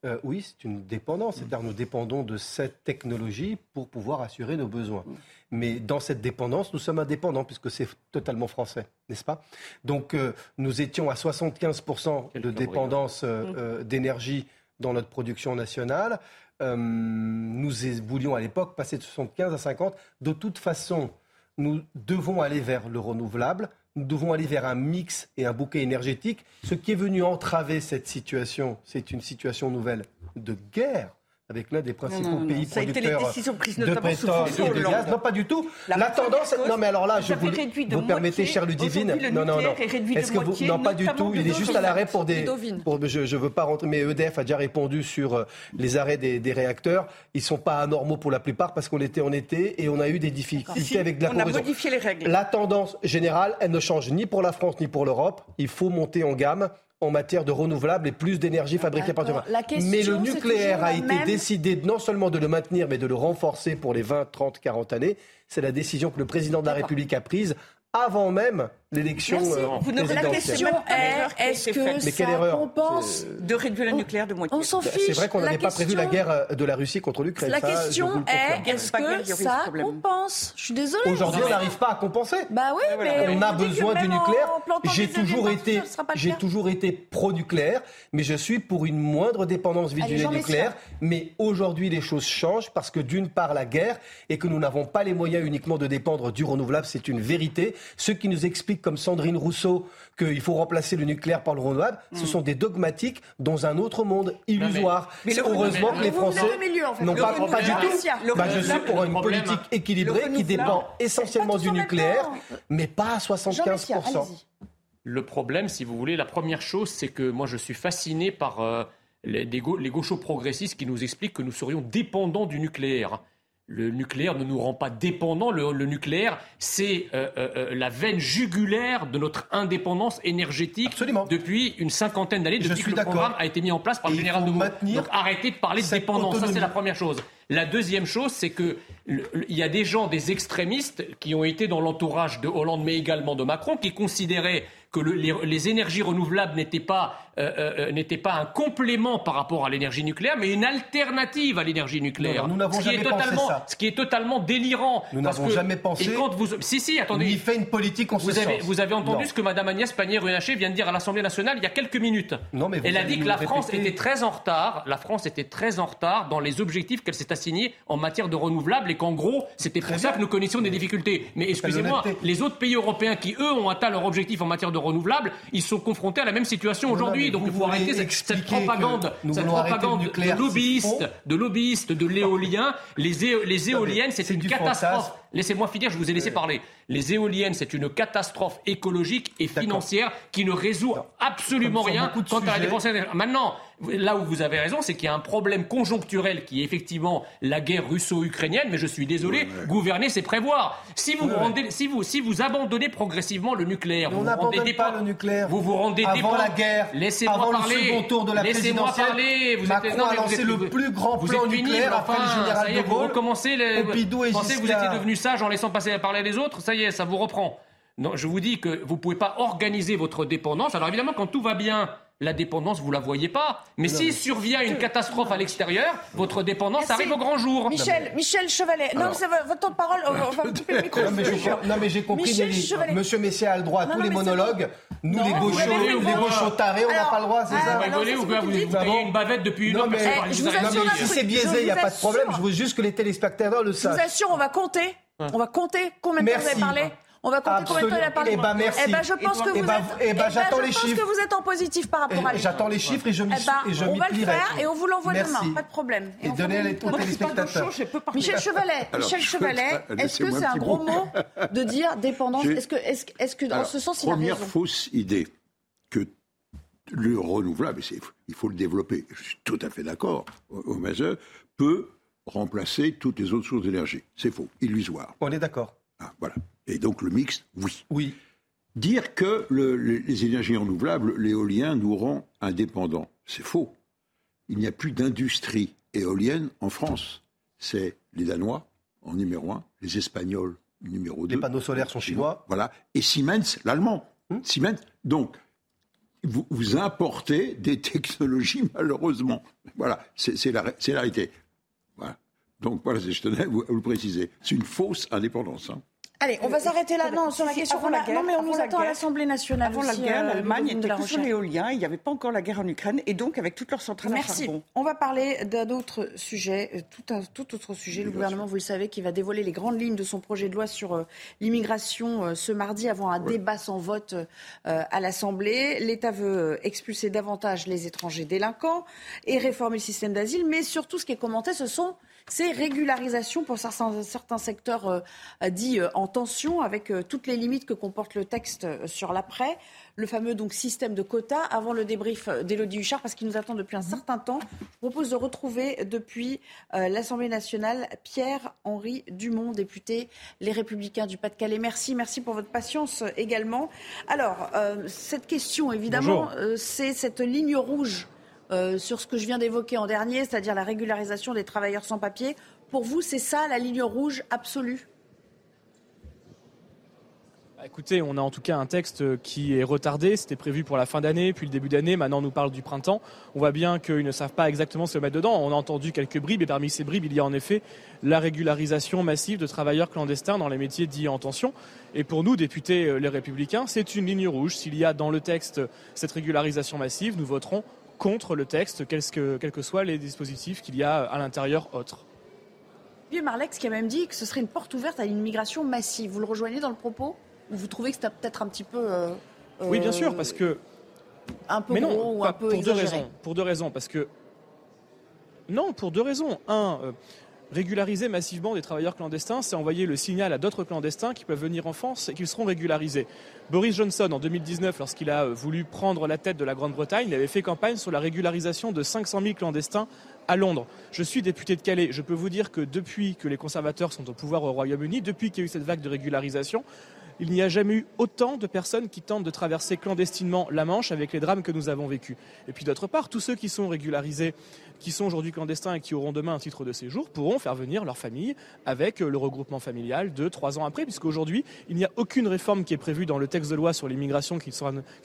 euh, Oui, c'est une dépendance. C'est-à-dire nous dépendons de cette technologie pour pouvoir assurer nos besoins. Mais dans cette dépendance, nous sommes indépendants puisque c'est totalement français, n'est-ce pas? Donc euh, nous étions à 75% de dépendance euh, d'énergie dans notre production nationale. nous voulions à l'époque passer de 75 à 50. De toute façon, nous devons aller vers le renouvelable, nous devons aller vers un mix et un bouquet énergétique. Ce qui est venu entraver cette situation, c'est une situation nouvelle de guerre avec l'un des principaux pays ça producteurs de pétrole et de gaz. Non, pas du tout. La, tendance, non, mais alors là, je vous, vous permettez, cher Ludivine, non, non, non. Est-ce que vous, non, pas du tout. Il est juste à l'arrêt pour des, pour, je, veux pas rentrer, mais EDF a déjà répondu sur euh, les arrêts des, réacteurs. Ils sont pas anormaux pour la plupart parce qu'on était en été et on a eu des difficultés avec de la On a modifié les règles. La tendance générale, elle ne change ni pour la France ni pour l'Europe. Il faut monter en gamme en matière de renouvelables et plus d'énergie fabriquée par demain. Mais le nucléaire a été décidé non seulement de le maintenir, mais de le renforcer pour les 20, 30, 40 années. C'est la décision que le président de la République a prise avant même l'élection euh, La question est, est-ce que Mais quelle erreur compense de réduire le nucléaire de moitié On s'en fiche. C'est vrai qu'on n'avait pas prévu la guerre euh, de la Russie contre l'Ukraine. La question est, est-ce que ça compense? Je suis désolée. Aujourd'hui, on n'arrive pas à compenser. Bah oui, mais on a besoin du nucléaire. J'ai toujours été, j'ai toujours été pro-nucléaire, mais je suis pour une moindre dépendance vis-à-vis du nucléaire. Mais aujourd'hui, les choses changent parce que d'une part la guerre et que nous n'avons pas les moyens uniquement de dépendre du renouvelable, c'est une vérité. Ceux qui nous expliquent comme Sandrine Rousseau qu'il faut remplacer le nucléaire par le renouvelable, ce hmm. sont des dogmatiques dans un autre monde illusoire. Mais heureusement que les Français n'ont pas, pas du tout. Bah, je suis pour une politique équilibrée qui dépend essentiellement du nucléaire, mais pas à 75%. Le problème, si vous voulez, la première chose, c'est que moi je suis fasciné par euh, les, les gauchos progressistes qui nous expliquent que nous serions dépendants du nucléaire le nucléaire ne nous rend pas dépendants. Le, nucléaire, c'est euh, euh, euh, la veine jugulaire de notre indépendance énergétique depuis une cinquantaine d'années, depuis que le programme a été mis en place par le général de Gaulle. Donc arrêtez de parler de dépendance, ça c'est la première chose. La deuxième chose, c'est que il y a des gens, des extrémistes, qui ont été dans l'entourage de Hollande, mais également de Macron, qui considéraient que les, énergies renouvelables n'étaient pas, euh, euh, euh pas un complément par rapport à l'énergie nucléaire, mais une alternative à l'énergie nucléaire. nous n'avons jamais pensé ça. Ce qui est totalement délirant. Nous n'avons jamais pensé. Et quand vous, si si, attendez. Il fait une politique en vous avez, Vous avez entendu ce que Mme Agnès Pannier-Runacher vient de dire à l'Assemblée nationale il y a quelques minutes. Non, mais Elle a dit que la France était très en retard. La France était très en retard dans les objectifs qu'elle s'est assignés en matière de renouvelables et qu'en gros, c'était pour ça que nous connaissions des difficultés. Mais excusez-moi, les autres pays européens qui eux ont atteint leur objectif en matière de renouvelables, ils sont confrontés à la même situation aujourd'hui. Donc il faut arrêter cette, propagande, cette propagande de lobbyistes, de lobbyistes, de l'éolien. Les, les éoliennes, c'est une catastrophe. Laissez-moi finir, je vous ai laissé parler. Les éoliennes, c'est une catastrophe écologique et financière qui ne résout absolument rien quant à la dépense Maintenant, là où vous avez raison, c'est qu'il y a un problème conjoncturel qui est effectivement la guerre russo-ukrainienne, mais je suis désolé, gouverner, c'est prévoir. Si vous, vous rendez, si, vous, si vous abandonnez progressivement le nucléaire, vous vous rendez pas le nucléaire. Vous vous rendez Avant la guerre, Laissez-moi parler. le second tour de la Laissez-moi parler. Vous Macron êtes, non, a lancé le plus grand plan nucléaire après le général de Gaulle. Vous recommencez. Vous pensez que vous étiez devenu sage en laissant passer parler les autres Ça y est, ça vous reprend. Non, je vous dis que vous ne pouvez pas organiser votre dépendance. Alors évidemment, quand tout va bien, la dépendance, vous la voyez pas. Mais s'il survient une catastrophe à l'extérieur, votre dépendance arrive au grand jour. Michel, Michel Chevalet. non, c'est votre temps de parole. On va couper le micro. Non, mais j'ai compris. Monsieur Messier a le droit à tous les monologues. Nous, les gauchos, les gauchos tarés, on n'a pas le droit, c'est ça Vous rigolez ou vous avez une bavette depuis une heure Si c'est biaisé, il n'y a pas de problème. Je veux juste que les téléspectateurs le sachent. Je vous assure, on va compter. On va compter combien de temps vous avez parlé. On va compter combien de temps il a parlé. Eh ben, merci. Eh ben, je pense que Eh vous êtes. eh j'attends je les pense chiffres. que vous êtes en positif par rapport à Et lui. J'attends les chiffres et je m'y Eh ben, et je on va le faire et on vous l'envoie demain, pas de problème. Et on vous donnez l'envoie les- aux téléspectateurs. Michel Chevalet, Michel Chevalet, est-ce que c'est un gros mot. de dire dépendance Est-ce que, est-ce, est-ce que, en Alors, ce sens, il a première raison fausse idée que le renouvelable, il faut le développer, je suis tout à fait d'accord au, au majeur, peut remplacer toutes les autres sources d'énergie. C'est faux, illusoire. On est d'accord. Ah, voilà. Et donc le mix, oui. Oui. Dire que le- les, énergies renouvelables, l'éolien nous rend indépendants, c'est faux. Il n'y a plus d'industrie éolienne en France. C'est les Danois en numéro un, les Espagnols numéro deux. Les panneaux solaires sont chinois. Voilà. Et Siemens, l'allemand. Siemens. Donc, vous, vous importez des technologies, malheureusement. Voilà. C'est la, la réalité. Voilà. Donc, voilà, je tenais à vous, à vous le préciser. C'est une fausse indépendance. hein. Allez, on va s'arrêter là. Non, sur la question avant qu'on la a. guerre, Non, mais on nous attend à l'Assemblée nationale. Avant la guerre, euh, l'Allemagne était la que sur l'éolien. Il n'y avait pas encore la guerre en Ukraine. Et donc, avec toutes leurs centrales à Merci. charbon. On va parler d'un autre sujet, euh, tout un tout autre sujet. Le gouvernement, vous le savez, qui va dévoiler les grandes lignes de son projet de loi sur euh, l'immigration euh, ce mardi avant un débat sans vote euh, à l'Assemblée. L'État veut euh, expulser davantage les étrangers délinquants et réformer le système d'asile. Mais surtout, ce qui est commenté, ce sont ces régularisations pour certains, certains secteurs euh, dits euh, en tension, avec euh, toutes les limites que comporte le texte sur l'après. Le fameux donc système de quotas. Avant le débrief d'Élodie Huchard, parce qu'il nous attend depuis un certain temps, je propose de retrouver depuis l'Assemblée nationale Pierre-Henri Dumont, député Les Républicains du Pas-de-Calais. Merci, merci pour votre patience également. Alors, cette question, évidemment, c'est cette ligne rouge euh, sur ce que je viens d'évoquer en dernier, c'est-à-dire la régularisation des travailleurs sans papier. Pour vous, c'est ça la ligne rouge absolue? Bah, Écoutez, on a en tout cas un texte qui est retardé. C'était prévu pour la fin d'année, puis le début d'année. Maintenant, on nous parle du printemps. On voit bien qu'ils ne savent pas exactement se mettre dedans. On a entendu quelques bribes, et parmi ces bribes, il y a en effet la régularisation massive de travailleurs clandestins dans les métiers dits en tension. Et pour nous, députés euh, Les Républicains, c'est une ligne rouge. S'il y a dans le texte cette régularisation massive, nous voterons contre le texte, quels que, quels que soient les dispositifs qu'il y a à l'intérieur autres. Vieux Marlex qui a même dit que ce serait une porte ouverte à une immigration massive. Vous le rejoignez dans le propos? Ou vous trouvez que c'était peut-être un petit peu. euh, Oui, bien euh, sûr, parce que Un peu Mais non, gros ou pas- un peu pour deux raisons. Pour deux raisons, parce que non, pour deux raisons. Un, euh, régulariser massivement des travailleurs clandestins, c'est envoyer le signal à d'autres clandestins qui peuvent venir en France et qu'ils seront régularisés. Boris Johnson, en 2019, lorsqu'il a euh, voulu prendre la tête de la Grande-Bretagne, avait fait campagne sur la régularisation de 500 000 clandestins à Londres. Je suis député de Calais. Je peux vous dire que depuis que les conservateurs sont au pouvoir au Royaume-Uni, depuis qu'il y a eu cette vague de régularisation, il n'y a jamais eu autant de personnes qui tentent de traverser clandestinement la Manche avec les drames que nous avons vécus. Et puis d'autre part, tous ceux qui sont régularisés, qui sont aujourd'hui clandestins et qui auront demain un titre de séjour, pourront faire venir leur famille avec euh, le regroupement familial deux, trois ans après, puisqu'aujourd'hui, il n'y a aucune réforme qui est prévue dans le texte de loi sur l'immigration qui,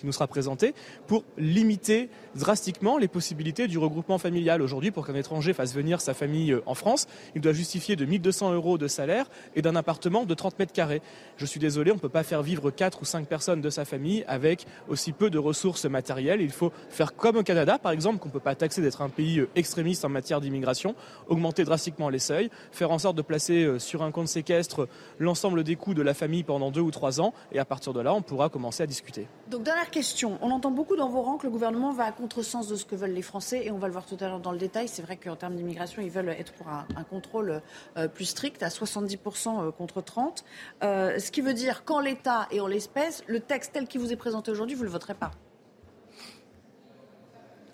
nous sera présenté pour limiter drastiquement les possibilités du regroupement familial. Aujourd'hui, pour qu'un étranger fasse venir sa famille euh, en France, il doit justifier de 1200 euros de salaire et d'un appartement de 30 mètres carrés. Je suis désolé, on ne peut pas faire vivre quatre ou cinq personnes de sa famille avec aussi peu de ressources matérielles. Il faut faire comme au Canada, par exemple, qu'on ne peut pas taxer d'être un pays euh, extrémiste en matière d'immigration, augmenter drastiquement les seuils, faire en sorte de placer euh, sur un compte séquestre l'ensemble des coûts de la famille pendant deux ou trois ans, et à partir de là, on pourra commencer à discuter. Donc, dernière question. On entend beaucoup dans vos rangs que le gouvernement va à contresens de ce que veulent les Français, et on va le voir tout à l'heure dans le détail. C'est vrai qu'en termes d'immigration, ils veulent être pour un, contrôle euh, plus strict, à 70% euh, contre 30%. Euh, ce qui veut dire qu'en l'état et en l'espèce, le texte tel qu'il vous est présenté aujourd'hui, vous ne le voterez pas.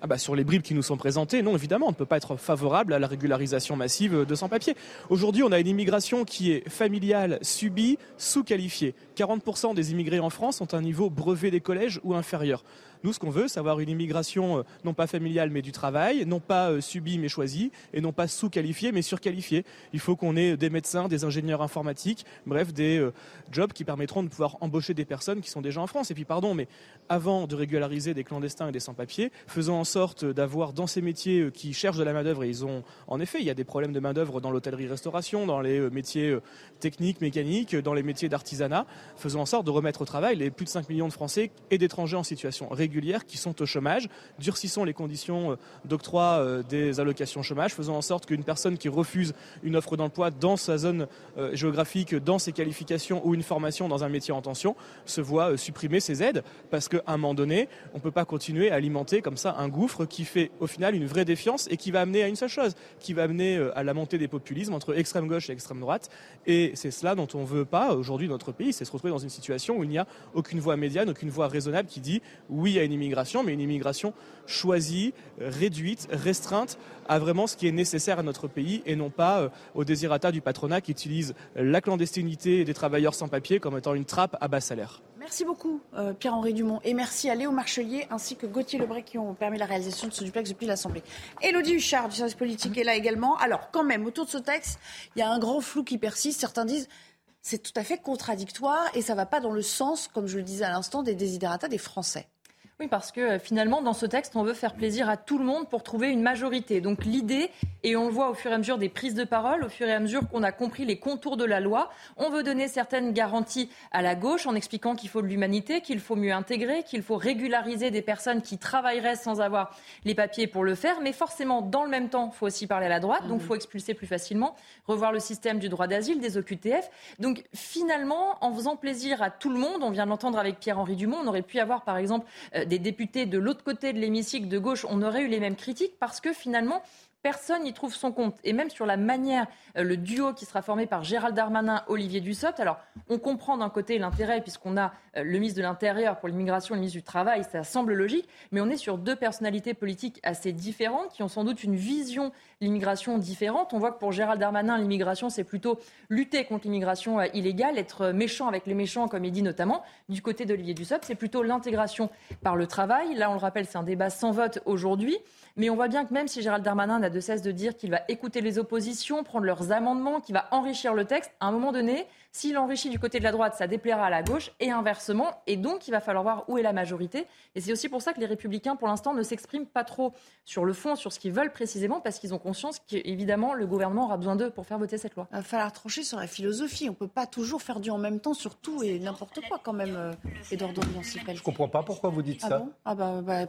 Ah bah sur les bribes qui nous sont présentées, non, évidemment, on ne peut pas être favorable à la régularisation massive de sans-papiers. Aujourd'hui, on a une immigration qui est familiale, subie, sous-qualifiée. 40% des immigrés en France ont un niveau brevet des collèges ou inférieur. Nous, ce qu'on veut, c'est avoir une immigration euh, non pas familiale mais du travail, non pas euh, subie mais choisie, et non pas sous-qualifiée mais surqualifiée. Il faut qu'on ait des médecins, des ingénieurs informatiques, bref, des euh, jobs qui permettront de pouvoir embaucher des personnes qui sont déjà en France. Et puis, pardon, mais avant de régulariser des clandestins et des sans-papiers, faisons en sorte d'avoir dans ces métiers euh, qui cherchent de la main-d'œuvre, et ils ont, en effet, il y a des problèmes de main-d'œuvre dans l'hôtellerie-restauration, dans les euh, métiers euh, techniques, mécaniques, dans les métiers d'artisanat. Faisons en sorte de remettre au travail les plus de 5 millions de Français et d'étrangers en situation qui sont au chômage. Durcissons les conditions euh, d'octroi euh, des allocations chômage, faisons en sorte qu'une personne qui refuse une offre d'emploi dans sa zone euh, géographique, dans ses qualifications ou une formation dans un métier en tension, se voit supprimer ses aides parce qu'à un moment donné, on ne peut pas continuer à alimenter comme ça un gouffre qui fait au final une vraie défiance et qui va amener à une seule chose, qui va amener à la montée des populismes entre extrême gauche et extrême droite. Et c'est cela dont on ne veut pas aujourd'hui notre pays, c'est se retrouver dans une situation où il n'y a aucune voie médiane, aucune voie raisonnable qui dit oui à une immigration, mais une immigration choisie, réduite, restreinte à vraiment ce qui est nécessaire à notre pays et non pas euh, au désirata du patronat qui utilise la clandestinité des travailleurs sans papier comme étant une trappe à bas salaire. Merci beaucoup, euh, Pierre-Henri Dumont. Et merci à Léo Marchelier ainsi que Gauthier Lebray qui ont permis la réalisation de ce duplex depuis l'Assemblée. Élodie Huchard du service politique est là également. Alors, quand même, autour de ce texte, il y a un grand flou qui persiste. Certains disent c'est tout à fait contradictoire et ça ne va pas dans le sens, comme je le disais à l'instant, des désidératas des Français. Oui, parce que euh, finalement, dans ce texte, on veut faire plaisir à tout le monde pour trouver une majorité. Donc l'idée, et on le voit au fur et à mesure des prises de parole, au fur et à mesure qu'on a compris les contours de la loi, on veut donner certaines garanties à la gauche en expliquant qu'il faut de l'humanité, qu'il faut mieux intégrer, qu'il faut régulariser des personnes qui travailleraient sans avoir les papiers pour le faire. Mais forcément, dans le même temps, il faut aussi parler à la droite, donc il mmh. faut expulser plus facilement, revoir le système du droit d'asile, des OQTF. Donc finalement, en faisant plaisir à tout le monde, on vient de l'entendre avec Pierre-Henri Dumont, on aurait pu avoir par exemple euh, des députés de l'autre côté de l'hémicycle de gauche, on aurait eu les mêmes critiques parce que finalement, personne n'y trouve son compte. Et même sur la manière, euh, le duo qui sera formé par Gérald Darmanin, Olivier Dussopt. Alors, on comprend d'un côté l'intérêt, puisqu'on a euh, le ministre de l'Intérieur pour l'immigration le ministre du Travail, ça semble logique, mais on est sur deux personnalités politiques assez différentes, qui ont sans doute une vision de l'immigration différente. On voit que pour Gérald Darmanin, l'immigration, c'est plutôt lutter contre l'immigration euh, illégale, être méchant avec les méchants, comme il dit notamment. Du côté d'Olivier Dussopt, c'est plutôt l'intégration par le travail. Là, on le rappelle, c'est un débat sans vote aujourd'hui. Mais on voit bien que même si Gérald Darmanin n'a de cesse de dire qu'il va écouter les oppositions, prendre leurs amendements, qu'il va enrichir le texte, à un moment donné, s'il enrichit du côté de la droite, ça déplaira à la gauche et inversement. Et donc, il va falloir voir où est la majorité. Et c'est aussi pour ça que les républicains, pour l'instant, ne s'expriment pas trop sur le fond, sur ce qu'ils veulent précisément, parce qu'ils ont conscience qu'évidemment, le gouvernement aura besoin d'eux pour faire voter cette loi. Il va falloir trancher sur la philosophie. On ne peut pas toujours faire du en même temps sur tout et n'importe quoi, quand même, euh, Edouard Je ne comprends pas pourquoi vous dites ah ça. Bon? Ah bah, bah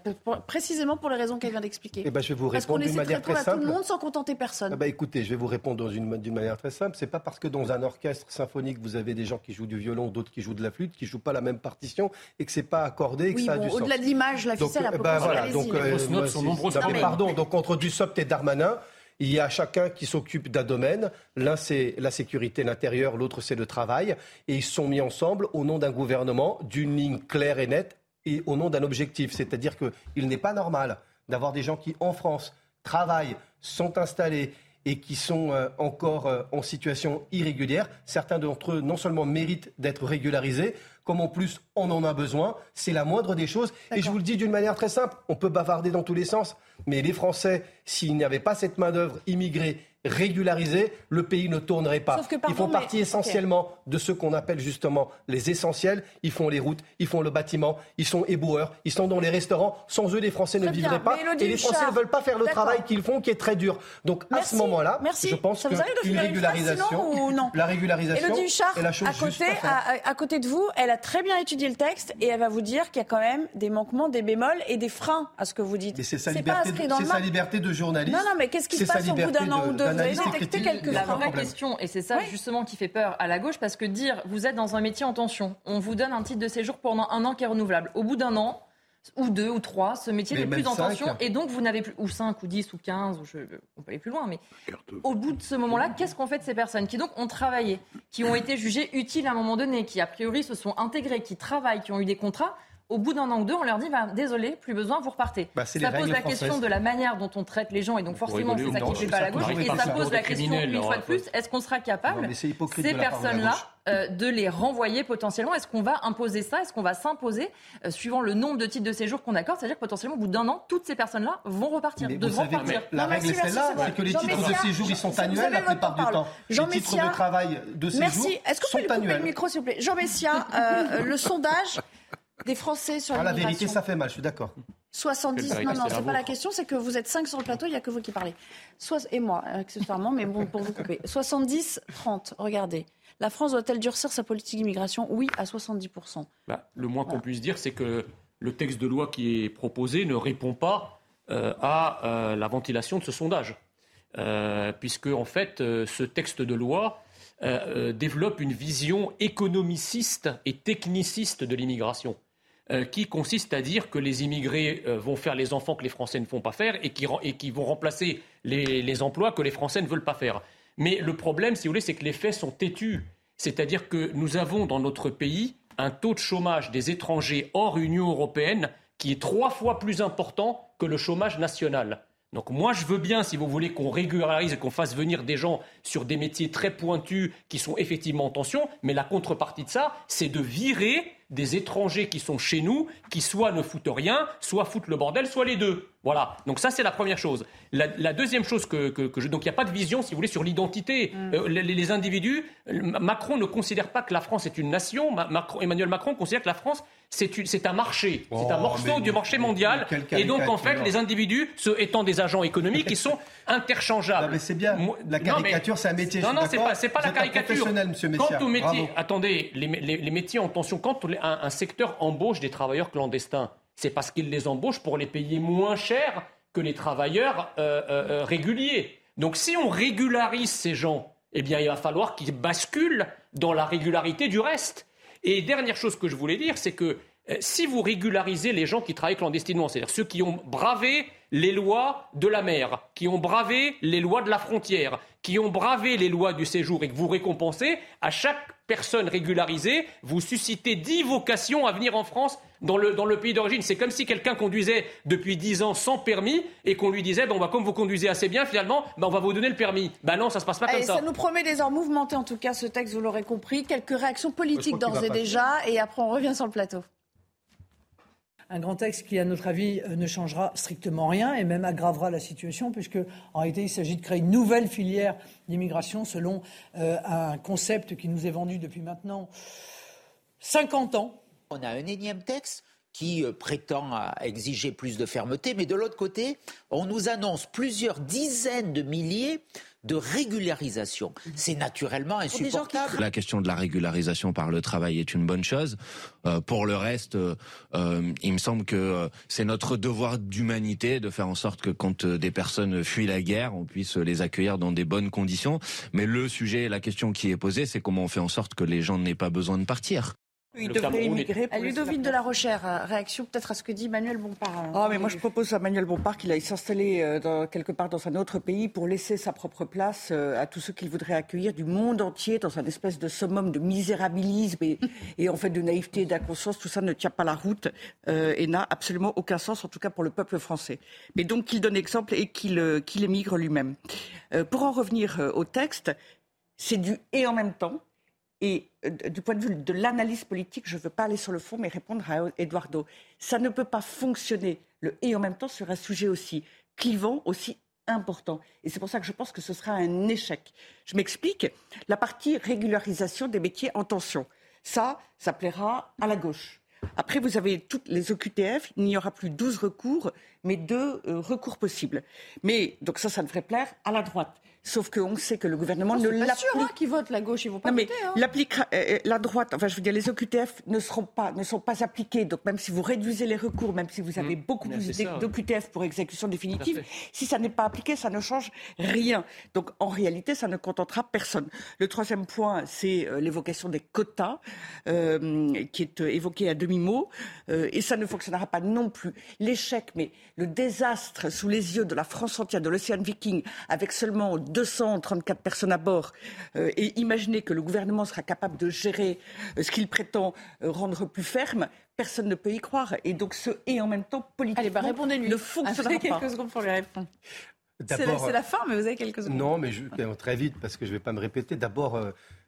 précisément pour les raisons qu'elle vient d'expliquer. Eh ben, je vais vous répondre d'une manière très simple. tout le monde sans contenter personne. Ah bah, écoutez, je vais vous répondre d'une manière très simple. C'est pas parce que dans un orchestre symphonique, vous avez des gens qui jouent du violon, d'autres qui jouent de la flûte, qui jouent pas la même partition et que c'est pas accordé et que ça a du sens. Au-delà de l'image, la ficelle, donc, ben voilà, donc, euh, pardon, donc entre Dussopt et Darmanin, il y a chacun qui s'occupe d'un domaine. L'un, c'est la sécurité, l'intérieur, l'autre, c'est le travail. Et ils sont mis ensemble au nom d'un gouvernement, d'une ligne claire et nette et au nom d'un objectif. C'est-à-dire qu'il n'est pas normal d'avoir des gens qui, en France, travaillent, sont installés et qui sont euh, encore euh, en situation irrégulière. Certains d'entre eux, non seulement méritent d'être régularisés, comme en plus on en a besoin. C'est la moindre des choses. Et je vous le dis d'une manière très simple, on peut bavarder dans tous les sens, mais les Français, s'il n'y avait pas cette main-d'œuvre immigrée régularisés, le pays ne tournerait pas. ils font partie essentiellement de ce qu'on appelle justement les essentiels. Ils font les routes, ils font le bâtiment, ils sont éboueurs, ils sont dans les restaurants. Sans eux, les Français ne vivraient pas. Et les Français ne veulent pas faire le travail qu'ils font, qui est très dur. Donc à ce moment-là, je pense qu'une régularisation, non la régularisation est la chose à côté, à, à, côté de vous, elle a très bien étudié le texte et elle va vous dire qu'il y a quand même des manquements, des bémols et des freins à ce que vous dites. c'est sa, liberté, sa liberté de journaliste. Non, non, mais qu'est-ce qui se passe au bout d'un an ou deux la vraie question, et c'est ça justement qui fait peur à la gauche, parce que dire vous êtes dans un métier en tension, on vous donne un titre de séjour pendant un an qui est renouvelable. Au bout d'un an, ou deux ou trois, ce métier n'est plus en tension et donc vous n'avez plus, ou cinq ou dix ou quinze, ou je, on peut aller plus loin, mais au bout de ce moment-là, qu'est-ce qu'on fait de ces personnes qui donc ont travaillé, qui ont été jugées utiles à un moment donné, qui a priori se sont intégrées, qui travaillent, qui ont eu des contrats au bout d'un an ou deux, on leur dit bah, désolé, plus besoin, vous repartez. Bah, ça pose la question de la manière dont on traite les gens et donc forcément c'est ça qui fait pas la gauche. Et ça pose la question une fois de plus est-ce qu'on sera capable ces personnes-là euh, de les renvoyer potentiellement? Est-ce qu'on va imposer ça? Est-ce qu'on va s'imposer euh, suivant le nombre de titres de séjour qu'on accorde? C'est-à-dire que potentiellement au bout d'un an, toutes ces personnes-là vont repartir, devront repartir. La règle est celle-là, c'est que les titres de séjour ils sont annuels la plupart du temps. Les titres de travail de séjour Merci. Est-ce que vous pouvez couper le micro s'il vous plaît? Jean Messia, euh, le sondage des Français sur ah, La vérité, ça fait mal, je suis d'accord. 70, non, non, c'est pas la question, c'est que vous êtes 5 sur le plateau, il n'y a que vous qui parlez. Soit, et moi, accessoirement, mais bon, pour vous couper. 70, 30, regardez. La France doit-elle durcir sa politique d'immigration? Oui, à 70%. Bah, le moins qu'on puisse dire, c'est que le texte de loi qui est proposé ne répond pas à la ventilation de ce sondage. puisque, en fait, ce texte de loi développe une vision économiciste et techniciste de l'immigration. Euh, qui consiste à dire que les immigrés euh, vont faire les enfants que les Français ne font pas faire et qui, vont remplacer les, les, emplois que les Français ne veulent pas faire. Mais le problème, si vous voulez, c'est que les faits sont têtus. C'est-à-dire que nous avons dans notre pays un taux de chômage des étrangers hors Union européenne qui est trois fois plus important que le chômage national. Donc moi, je veux bien, si vous voulez, qu'on régularise et qu'on fasse venir des gens sur des métiers très pointus qui sont effectivement en tension, mais la contrepartie de ça, c'est de virer des étrangers qui sont chez nous, qui soit ne foutent rien, soit foutent le bordel, soit les deux. Voilà. Donc ça, c'est la première chose. La, deuxième chose que, je... Donc il n'y a pas de vision, si vous voulez, sur l'identité. Mm. Euh, les, individus, Macron ne considère pas que la France est une nation. Emmanuel Macron considère que la France, c'est un marché. c'est un oh, morceau du marché mondial. Et donc, en fait, les individus, ce étant des agents économiques, ils sont interchangeables. mais c'est bien. La caricature, c'est un métier. Non, non, c'est pas, pas la caricature. Monsieur Quant aux métiers, attendez, les, métiers en tension, quand un secteur embauche des travailleurs clandestins, c'est parce qu'ils les embauchent pour les payer moins cher que les travailleurs euh, euh, euh, réguliers. Donc si on régularise ces gens, eh bien il va falloir qu'ils basculent dans la régularité du reste. Et dernière chose que je voulais dire, c'est que si vous régularisez les gens qui travaillent clandestinement, c'est-à-dire ceux qui ont bravé les lois de la mer, qui ont bravé les lois de la frontière, qui ont bravé les lois du séjour et que vous récompensez, à chaque personne régularisée, vous suscitez dix vocations à venir en France dans le, dans le pays d'origine. C'est comme si quelqu'un conduisait depuis dix ans sans permis et qu'on lui disait bon, bah, comme vous conduisez assez bien, finalement, bah, on va vous donner le permis. Ben non, ça se passe pas comme ça. Ça nous promet des heures mouvementées, en tout cas, ce texte, vous l'aurez compris. Quelques réactions politiques d'ores et déjà, et après on revient sur le plateau un grand texte qui, à notre avis, euh, ne changera strictement rien et même aggravera la situation, puisque en réalité, il s'agit de créer une nouvelle filière d'immigration selon euh, un concept qui nous est vendu depuis maintenant 50 ans. On a un énième texte qui euh, prétend exiger plus de fermeté, mais de l'autre côté, on nous annonce plusieurs dizaines de milliers de régularisation. C'est naturellement insupportable. La question de la régularisation par le travail est une bonne chose. Euh, pour le reste, euh, il me semble que c'est notre devoir d'humanité de faire en sorte que quand des personnes fuient la guerre, on puisse les accueillir dans des bonnes conditions. Mais le sujet, la question qui est posée, c'est comment on fait en sorte que les gens n'aient pas besoin de partir. Il devrait immigrer. Ludovine de la Rochère, euh, réaction peut-être à ce que dit Manuel Bompard. Hein. Ah, mais moi je propose à Manuel Bompard qu'il aille s'installer euh, quelque part dans un autre pays pour laisser sa propre place euh, à tous ceux qu'il voudrait accueillir du monde entier dans un espèce de summum de misérabilisme et, en fait de naïveté et d'inconscience. Tout ça ne tient pas la route et n'a absolument aucun sens, en tout cas pour le peuple français. Mais donc qu'il donne exemple et qu'il émigre lui-même. pour en revenir au texte, c'est du et en même temps. Et euh, du point de vue de l'analyse politique, je ne veux pas aller sur le fond, mais répondre à Eduardo. Ça ne peut pas fonctionner, le et en même temps, sur un sujet aussi clivant, aussi important. Et c'est pour ça que je pense que ce sera un échec. Je m'explique. La partie régularisation des métiers en tension, ça, ça plaira à la gauche. Après, vous avez toutes les OQTF, il n'y aura plus 12 recours, mais deux euh, recours possibles. Mais, donc ça, ça devrait plaire à la droite. Sauf qu'on sait que le gouvernement ne l'applique. C'est sûr hein, qui votent la gauche, ils vont pas non, mais hein. Euh, euh, la droite, enfin je veux dire, les OQTF ne seront pas, ne sont pas appliqués. Donc même si vous réduisez les recours, même si vous avez mmh. beaucoup plus d'OQTF pour exécution définitive, si ça n'est pas appliqué, ça ne change rien. Donc en réalité, ça ne contentera personne. Le troisième point, c'est euh, l'évocation des quotas, qui est évoqué à demi-mot, et ça ne fonctionnera pas non plus. L'échec, mais le désastre sous les yeux de la France entière, de l'Océan Viking, avec seulement 234 personnes à bord euh, et imaginer que le gouvernement sera capable de gérer euh, ce qu'il prétend euh, rendre plus ferme, personne ne peut y croire. Et donc ce et en même temps politique Allez, bah, répondez-lui. ne fonctionnera pas. quelques secondes pour lui répondre. C'est la, fin, mais vous avez quelques secondes. Non, mais je, très vite, parce que je ne vais pas me répéter. D'abord,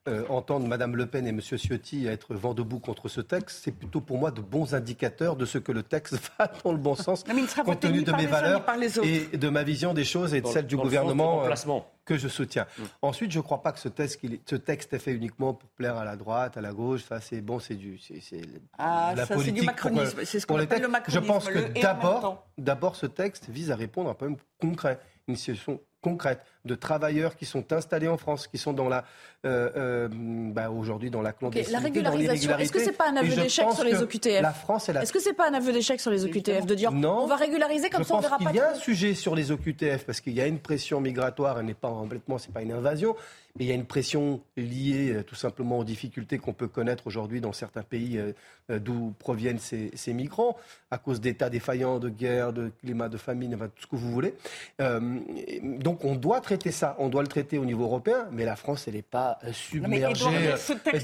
euh, entendre Mme Le Pen et M. Ciotti être vent debout contre ce texte, c'est plutôt pour moi de bons indicateurs de ce que le texte va dans le bon sens, compte tenu de mes valeurs et de ma vision des choses et de celle du gouvernement euh, que je soutiens. Mm. Ensuite, je ne crois pas que ce texte, ce texte est fait uniquement pour plaire à la droite, à la gauche. Ça, c'est bon, c'est du, c'est, ah, la politique. C'est du macronisme. C'est ce qu'on appelle le macronisme. Je pense que d'abord, d'abord, ce texte vise à répondre à un problème concret, une situation concrète de travailleurs qui sont installés en France, qui sont dans la euh, euh, bah, aujourd'hui dans la clandestinité. la régularisation. Est-ce que c'est pas un aveu d'échec sur les OQTF La France, Est-ce que c'est pas un aveu d'échec sur les OQTF de dire non, on va régulariser comme ça on verra pas. Il y a un sujet sur les OQTF parce qu'il y a une pression migratoire, elle n'est pas complètement, c'est pas une invasion, mais il y a une pression liée euh, tout simplement aux difficultés qu'on peut connaître aujourd'hui dans certains pays d'où proviennent ces, migrants, à cause d'états défaillants, de guerre, de climat, de famine, enfin, tout ce que vous voulez. donc on doit traiter ça, on doit le traiter au niveau européen, mais la France, elle n'est pas submergée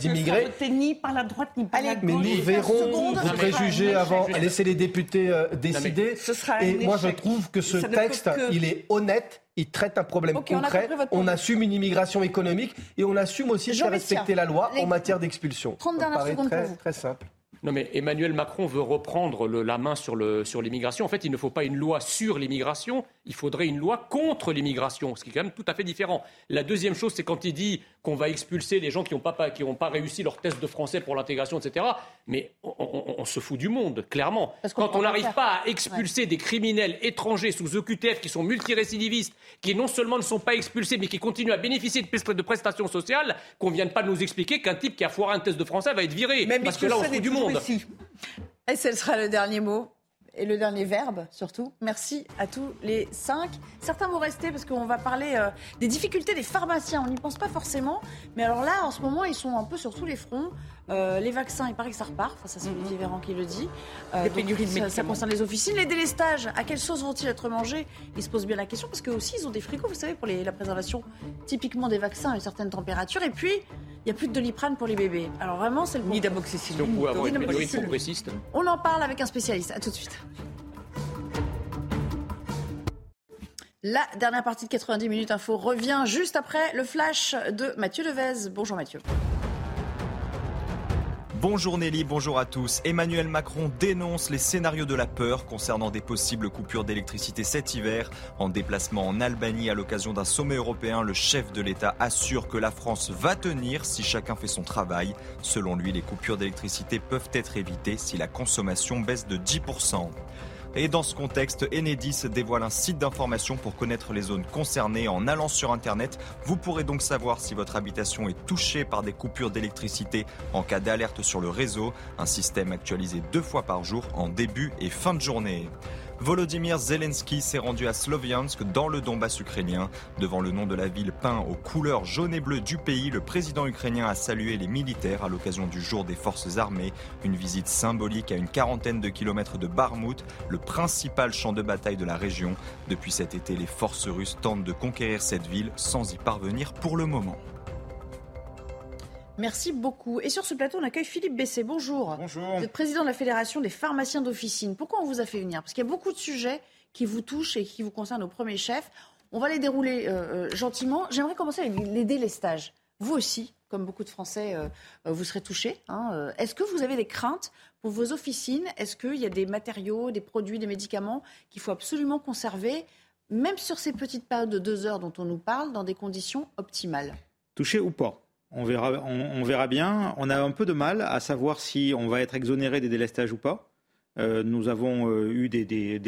d'immigrés. ni par la droite ni par la gauche. Mais nous verrons, vous préjugez avant, laissez les députés décider. Et moi, je trouve que ce texte, il est honnête il traite un problème concret. On, assume une immigration économique et on assume aussi de respecter la loi en matière d'expulsion. 30 dernières secondes très, pour vous. Très simple. Non, mais Emmanuel Macron veut reprendre la main sur l'immigration. en fait, il ne faut pas une loi sur l'immigration, il faudrait une loi contre l'immigration, ce qui est quand même tout à fait différent. La deuxième chose, c'est quand il dit qu'on va expulser les gens qui n'ont pas, pas, réussi leur test de français pour l'intégration, etc. Mais on, se fout du monde, clairement. Quand on n'arrive pas à expulser des criminels étrangers sous EQTF qui sont multirécidivistes, qui non seulement ne sont pas expulsés, mais qui continuent à bénéficier de prestations sociales, qu'on ne vienne pas nous expliquer qu'un type qui a foiré un test de français va être viré. parce que là, on se fout du monde. Et ce sera le dernier mot et le dernier verbe surtout. Merci à tous les cinq. Certains vont rester parce qu'on va parler euh, des difficultés des pharmaciens. On n'y pense pas forcément, mais alors là, en ce moment, ils sont un peu sur tous les fronts. Euh, les vaccins, il paraît que ça repart. Enfin, ça, c'est Olivier Véran qui le dit. Euh, pénuries de ça, ça, concerne les officines. Les délestages, à quelle sauce vont-ils être mangés? Ils se posent bien la question parce qu'eux aussi, ils ont des frigos, vous savez, pour la préservation typiquement des vaccins à une certaine température. Et puis, il n'y a plus de doliprane pour les bébés. Alors vraiment, c'est le Ni d'amoxicilline. Donc, on avoir une On en parle avec un spécialiste. À tout de suite. La dernière partie de 90 minutes info revient juste après le flash de Mathieu Devez. Bonjour Mathieu. Bonjour Nelly, bonjour à tous. Emmanuel Macron dénonce les scénarios de la peur concernant des possibles coupures d'électricité cet hiver. En déplacement en Albanie à l'occasion d'un sommet européen, le chef de l'État assure que la France va tenir si chacun fait son travail. Selon lui, les coupures d'électricité peuvent être évitées si la consommation baisse de 10%. Et dans ce contexte, Enedis dévoile un site d'information pour connaître les zones concernées. En allant sur Internet, vous pourrez donc savoir si votre habitation est touchée par des coupures d'électricité en cas d'alerte sur le réseau. Un système actualisé deux fois par jour en début et fin de journée. Volodymyr Zelensky s'est rendu à Sloviansk dans le Donbass ukrainien. Devant le nom de la ville peint aux couleurs jaune et bleu du pays, le président ukrainien a salué les militaires à l'occasion du jour des forces armées. Une visite symbolique à une quarantaine de kilomètres de Barmout, le principal champ de bataille de la région. Depuis cet été, les forces russes tentent de conquérir cette ville sans y parvenir pour le moment. Merci beaucoup. Et sur ce plateau, on accueille Philippe Bessé. Bonjour. Bonjour. Vous êtes président de la Fédération des pharmaciens d'officine. Pourquoi on vous a fait venir? Parce qu'il y a beaucoup de sujets qui vous touchent et qui vous concernent au premier chef. On va les dérouler euh, euh, gentiment. J'aimerais commencer avec les délestages. Vous aussi, comme beaucoup de Français, euh, vous serez touchés. Hein. Est-ce que vous avez des craintes pour vos officines? Est-ce qu'il y a des matériaux, des produits, des médicaments qu'il faut absolument conserver, même sur ces petites périodes de deux heures dont on nous parle, dans des conditions optimales? Touchés ou pas? On verra, on, verra bien. On a un peu de mal à savoir si on va être exonéré des délestages ou pas. Euh, nous avons euh, eu des,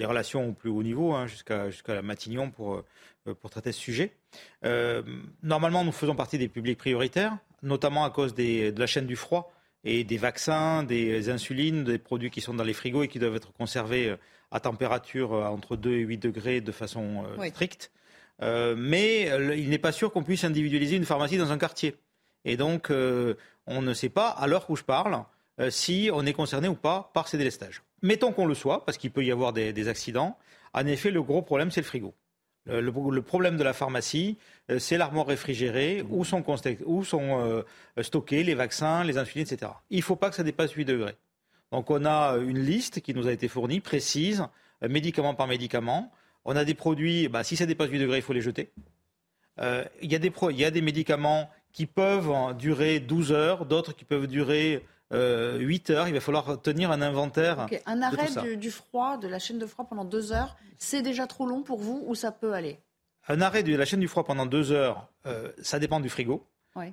relations au plus haut niveau, hein, jusqu'à jusqu'à Matignon, pour, euh, pour traiter ce sujet. normalement, nous faisons partie des publics prioritaires, notamment à cause de la chaîne du froid et des vaccins, des insulines, des produits qui sont dans les frigos et qui doivent être conservés à température entre 2 et 8 degrés de façon stricte. Euh, mais euh, il n'est pas sûr qu'on puisse individualiser une pharmacie dans un quartier. Et donc, euh, on ne sait pas, à l'heure où je parle, si on est concerné ou pas par ces délestages. Mettons qu'on le soit, parce qu'il peut y avoir des, accidents. En effet, le gros problème, c'est le frigo. Le, problème de la pharmacie, c'est l'armoire réfrigérée où sont, stockés les vaccins, les insulines, etc. Il ne faut pas que ça dépasse 8 degrés. Donc on a une liste qui nous a été fournie, précise, médicament par médicament. On a des produits, bah, si ça dépasse 8 degrés, il faut les jeter. Euh, il y, a des médicaments qui peuvent durer 12 heures, d'autres qui peuvent durer 8 euh, heures. Il va falloir tenir un inventaire. Un arrêt du, froid, de la chaîne de froid pendant 2 heures, c'est déjà trop long pour vous ou ça peut aller? Un arrêt de la chaîne du froid pendant 2 heures, euh, ça dépend du frigo.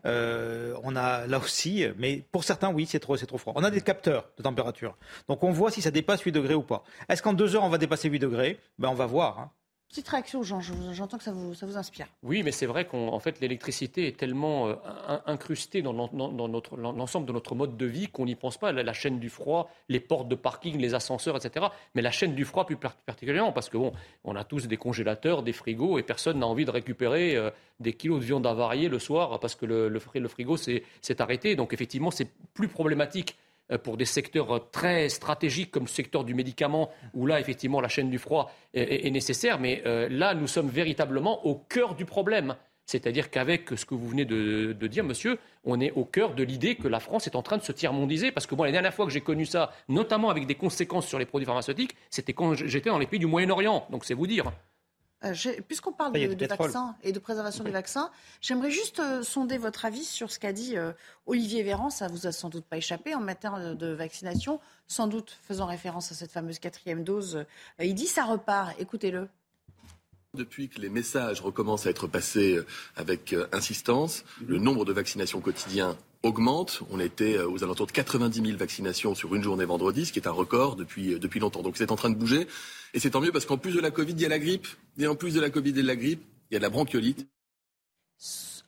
Euh, on a là aussi, mais pour certains, oui, c'est trop, c'est trop froid. On a des capteurs de température. Donc on voit si ça dépasse 8 degrés ou pas. Est-ce qu'en deux heures, on va dépasser 8 degrés? Ben, On va voir. Hein. Petite réaction, Jean, j'entends que ça vous, inspire. Oui, mais c'est vrai qu'en fait, l'électricité est tellement euh, incrustée dans, l'ensemble de notre mode de vie qu'on n'y pense pas. La, chaîne du froid, les portes de parking, les ascenseurs, etc. Mais la chaîne du froid plus particulièrement, parce que bon, on a tous des congélateurs, des frigos, et personne n'a envie de récupérer euh, des kilos de viande avariée le soir parce que le, le, frigo s'est arrêté. Donc effectivement, c'est plus problématique pour des secteurs euh, très stratégiques comme le secteur du médicament, où là, effectivement, la chaîne du froid est, nécessaire. Mais euh, là, nous sommes véritablement au cœur du problème. C'est-à-dire qu'avec ce que vous venez de, dire, monsieur, on est au cœur de l'idée que la France est en train de se tiers-mondiser. Parce que moi, la dernière fois que j'ai connu ça, notamment avec des conséquences sur les produits pharmaceutiques, c'était quand j'étais dans les pays du Moyen-Orient. Donc c'est vous dire. Euh, puisqu'on parle de, vaccins et de préservation des vaccins, j'aimerais juste euh, sonder votre avis sur ce qu'a dit euh, Olivier Véran. Ça vous a sans doute pas échappé en matière de vaccination, sans doute faisant référence à cette fameuse quatrième dose. il dit ça repart. Écoutez-le. Depuis que les messages recommencent à être passés avec insistance, le nombre de vaccinations quotidiens augmente. On était aux alentours de 90 000 vaccinations sur une journée vendredi, ce qui est un record depuis, depuis longtemps. Donc c'est en train de bouger. Et c'est tant mieux parce qu'en plus de la Covid, il y a la grippe. Et en plus de la Covid et de la grippe, il y a de la bronchiolite.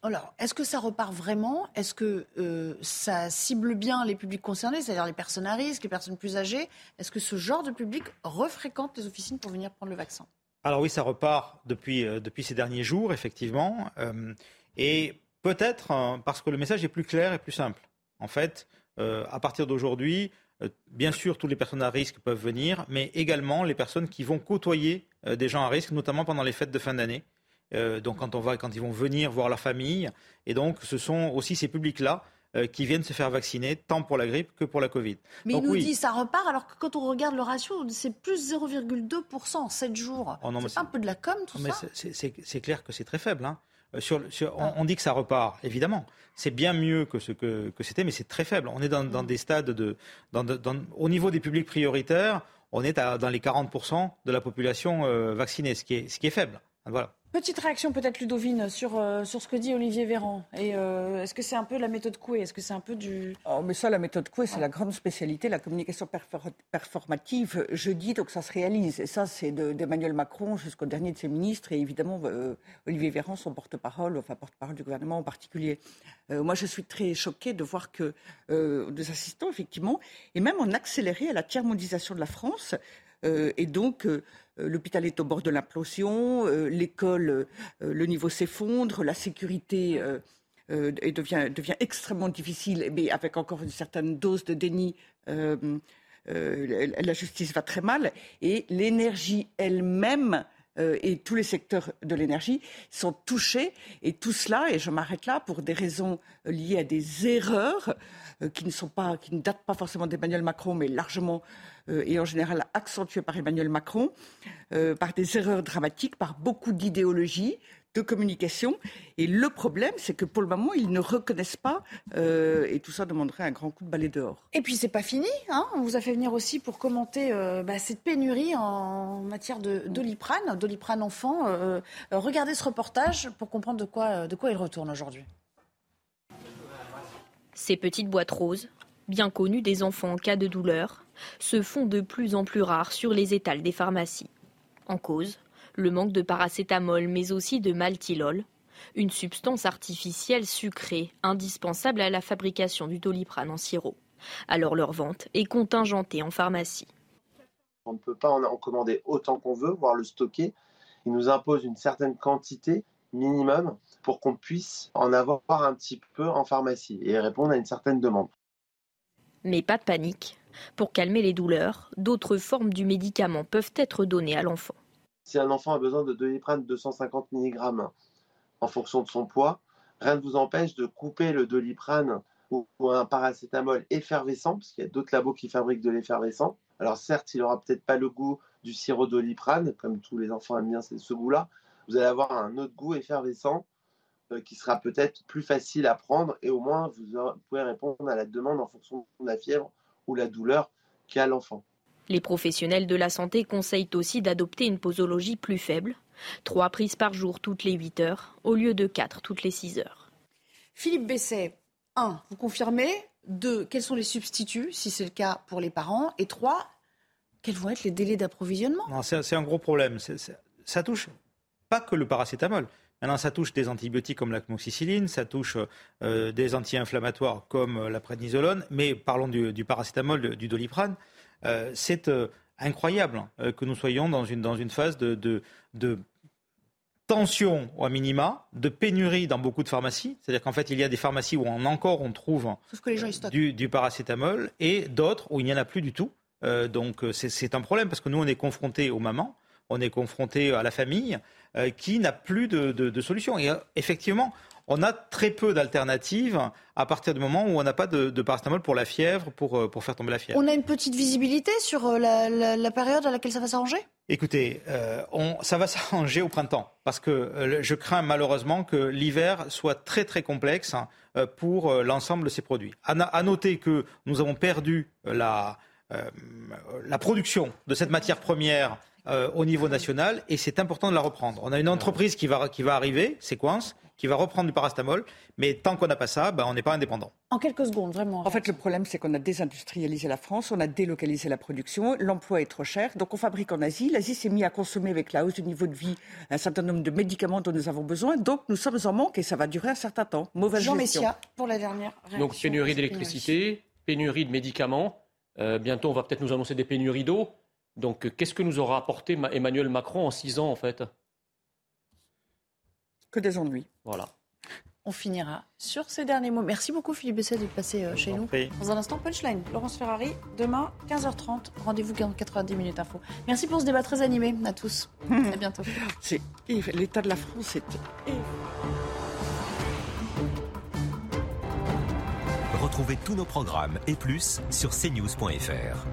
Alors, est-ce que ça repart vraiment? Est-ce que euh, ça cible bien les publics concernés, c'est-à-dire les personnes à risque, les personnes plus âgées? Est-ce que ce genre de public refréquente les officines pour venir prendre le vaccin? Alors oui, ça repart depuis, euh, depuis ces derniers jours, effectivement. Euh, et peut-être parce que le message est plus clair et plus simple. En fait, à partir d'aujourd'hui, euh, bien sûr, toutes les personnes à risque peuvent venir, mais également les personnes qui vont côtoyer euh, des gens à risque, notamment pendant les fêtes de fin d'année. Euh, donc quand on va, quand ils vont venir voir leur famille, et donc ce sont aussi ces publics-là qui viennent se faire vacciner, tant pour la grippe que pour la Covid. Mais il nous dit ça repart, alors que quand on regarde le ratio, c'est plus 0,2% en 7 jours. Oh c'est un peu de la com, tout ça C'est clair que c'est très faible. Hein. Sur, on, dit que ça repart, évidemment c'est bien mieux que ce que, c'était, mais c'est très faible. On est dans, mm. des stades de, au niveau des publics prioritaires, on est dans les 40% de la population euh, vaccinée, ce qui est, ce qui est faible. Voilà. Petite réaction peut-être Ludovine sur, euh, sur ce que dit Olivier Véran. Et euh, est-ce que c'est un peu la méthode Coué? Est-ce que c'est un peu du oh, mais ça la méthode Coué c'est la grande spécialité, la communication performative. Je dis donc ça se réalise. Et ça c'est d'Emmanuel Macron jusqu'au dernier de ses ministres et évidemment euh, Olivier Véran son porte-parole, enfin porte-parole du gouvernement en particulier. moi je suis très choquée de voir que des assistants effectivement et même en accéléré à la tiers-mondisation de la France. Et donc, euh, l'hôpital est au bord de l'implosion, euh, l'école, euh, le niveau s'effondre, la sécurité devient, extrêmement difficile, mais avec encore une certaine dose de déni. la justice va très mal et l'énergie elle-même et tous les secteurs de l'énergie sont touchés et tout cela, et je m'arrête là, pour des raisons liées à des erreurs qui ne sont pas, qui ne datent pas forcément d'Emmanuel Macron, mais largement euh, et en général accentuée par Emmanuel Macron, euh, par des erreurs dramatiques, par beaucoup d'idéologie, de communication. Et le problème, c'est que pour le moment, ils ne reconnaissent pas, euh, et tout ça demanderait un grand coup de balai dehors. Et puis, c'est pas fini. Hein On vous a fait venir aussi pour commenter bah, cette pénurie en matière de doliprane, doliprane enfant. regardez ce reportage pour comprendre de quoi il retourne aujourd'hui. Ces petites boîtes roses, bien connues des enfants en cas de douleur, se font de plus en plus rares sur les étals des pharmacies. En cause, le manque de paracétamol mais aussi de maltilol, une substance artificielle sucrée indispensable à la fabrication du doliprane en sirop. Alors leur vente est contingentée en pharmacie. On ne peut pas en commander autant qu'on veut, voire le stocker. Il nous impose une certaine quantité minimum pour qu'on puisse en avoir un petit peu en pharmacie et répondre à une certaine demande. Mais pas de panique, pour calmer les douleurs, d'autres formes du médicament peuvent être données à l'enfant. Si un enfant a besoin de doliprane 250 mg en fonction de son poids, rien ne vous empêche de couper le doliprane ou un paracétamol effervescent, parce qu'il y a d'autres labos qui fabriquent de l'effervescent. Alors certes, il n'aura peut-être pas le goût du sirop doliprane, comme tous les enfants aiment bien ce goût-là. Vous allez avoir un autre goût effervescent euh, qui sera peut-être plus facile à prendre et au moins vous pouvez répondre à la demande en fonction de la fièvre ou la douleur qu'a l'enfant. Les professionnels de la santé conseillent aussi d'adopter une posologie plus faible, trois prises par jour toutes les 8 heures, au lieu de quatre toutes les 6 heures. Philippe Besset, 1. Vous confirmez 2. Quels sont les substituts, si c'est le cas pour les parents? Et 3. Quels vont être les délais d'approvisionnement? C'est un gros problème. ça touche pas que le paracétamol. Maintenant, ça touche des antibiotiques comme la cmoxicilline, ça touche euh, des anti-inflammatoires comme euh, la prédnisolone, mais parlons du, paracétamol, du doliprane. Euh, c'est incroyable hein, que nous soyons dans une, dans une phase de, de, tension au minima, de pénurie dans beaucoup de pharmacies. C'est-à-dire qu'en fait, il y a des pharmacies où on, encore on trouve du, du, paracétamol et d'autres où il n'y en a plus du tout. donc c'est un problème parce que nous, on est confrontés aux mamans, on est confrontés à la famille. Euh, qui n'a plus de, solution. Et euh, effectivement, on a très peu d'alternatives à partir du moment où on n'a pas de, paracétamol pour la fièvre, pour, euh, pour faire tomber la fièvre. On a une petite visibilité sur la, période à laquelle ça va s'arranger? Écoutez, on, ça va s'arranger au printemps, parce que je crains malheureusement que l'hiver soit très très complexe hein, pour l'ensemble de ces produits. À, noter que nous avons perdu la, la production de cette matière première euh, au niveau national et c'est important de la reprendre. On a une entreprise qui va, qui va arriver, Sequence, qui va reprendre du parastamol, mais tant qu'on n'a pas ça, ben, on n'est pas indépendant. En quelques secondes, vraiment. En fait, le problème, c'est qu'on a désindustrialisé la France, on a délocalisé la production, l'emploi est trop cher, donc on fabrique en Asie. L'Asie s'est mise à consommer avec la hausse du niveau de vie un certain nombre de médicaments dont nous avons besoin, donc nous sommes en manque et ça va durer un certain temps. Mauvaise Jean gestion. Messia, pour la dernière réaction. Donc pénurie d'électricité, pénurie de médicaments. Euh, bientôt, on va peut-être nous annoncer des pénuries d'eau. Donc, euh, qu'est-ce que nous aura apporté Emmanuel Macron en six ans, en fait? Que des ennuis. Voilà. On finira sur ces derniers mots. Merci beaucoup, Philippe Besset, de passer euh, chez nous. Dans un instant, Punchline. Laurence Ferrari, demain, 15h30. Rendez-vous 90 minutes info. Merci pour ce débat très animé à tous. à bientôt. C'est l'état de la France, c'est. Retrouvez tous nos programmes et plus sur cnews.fr.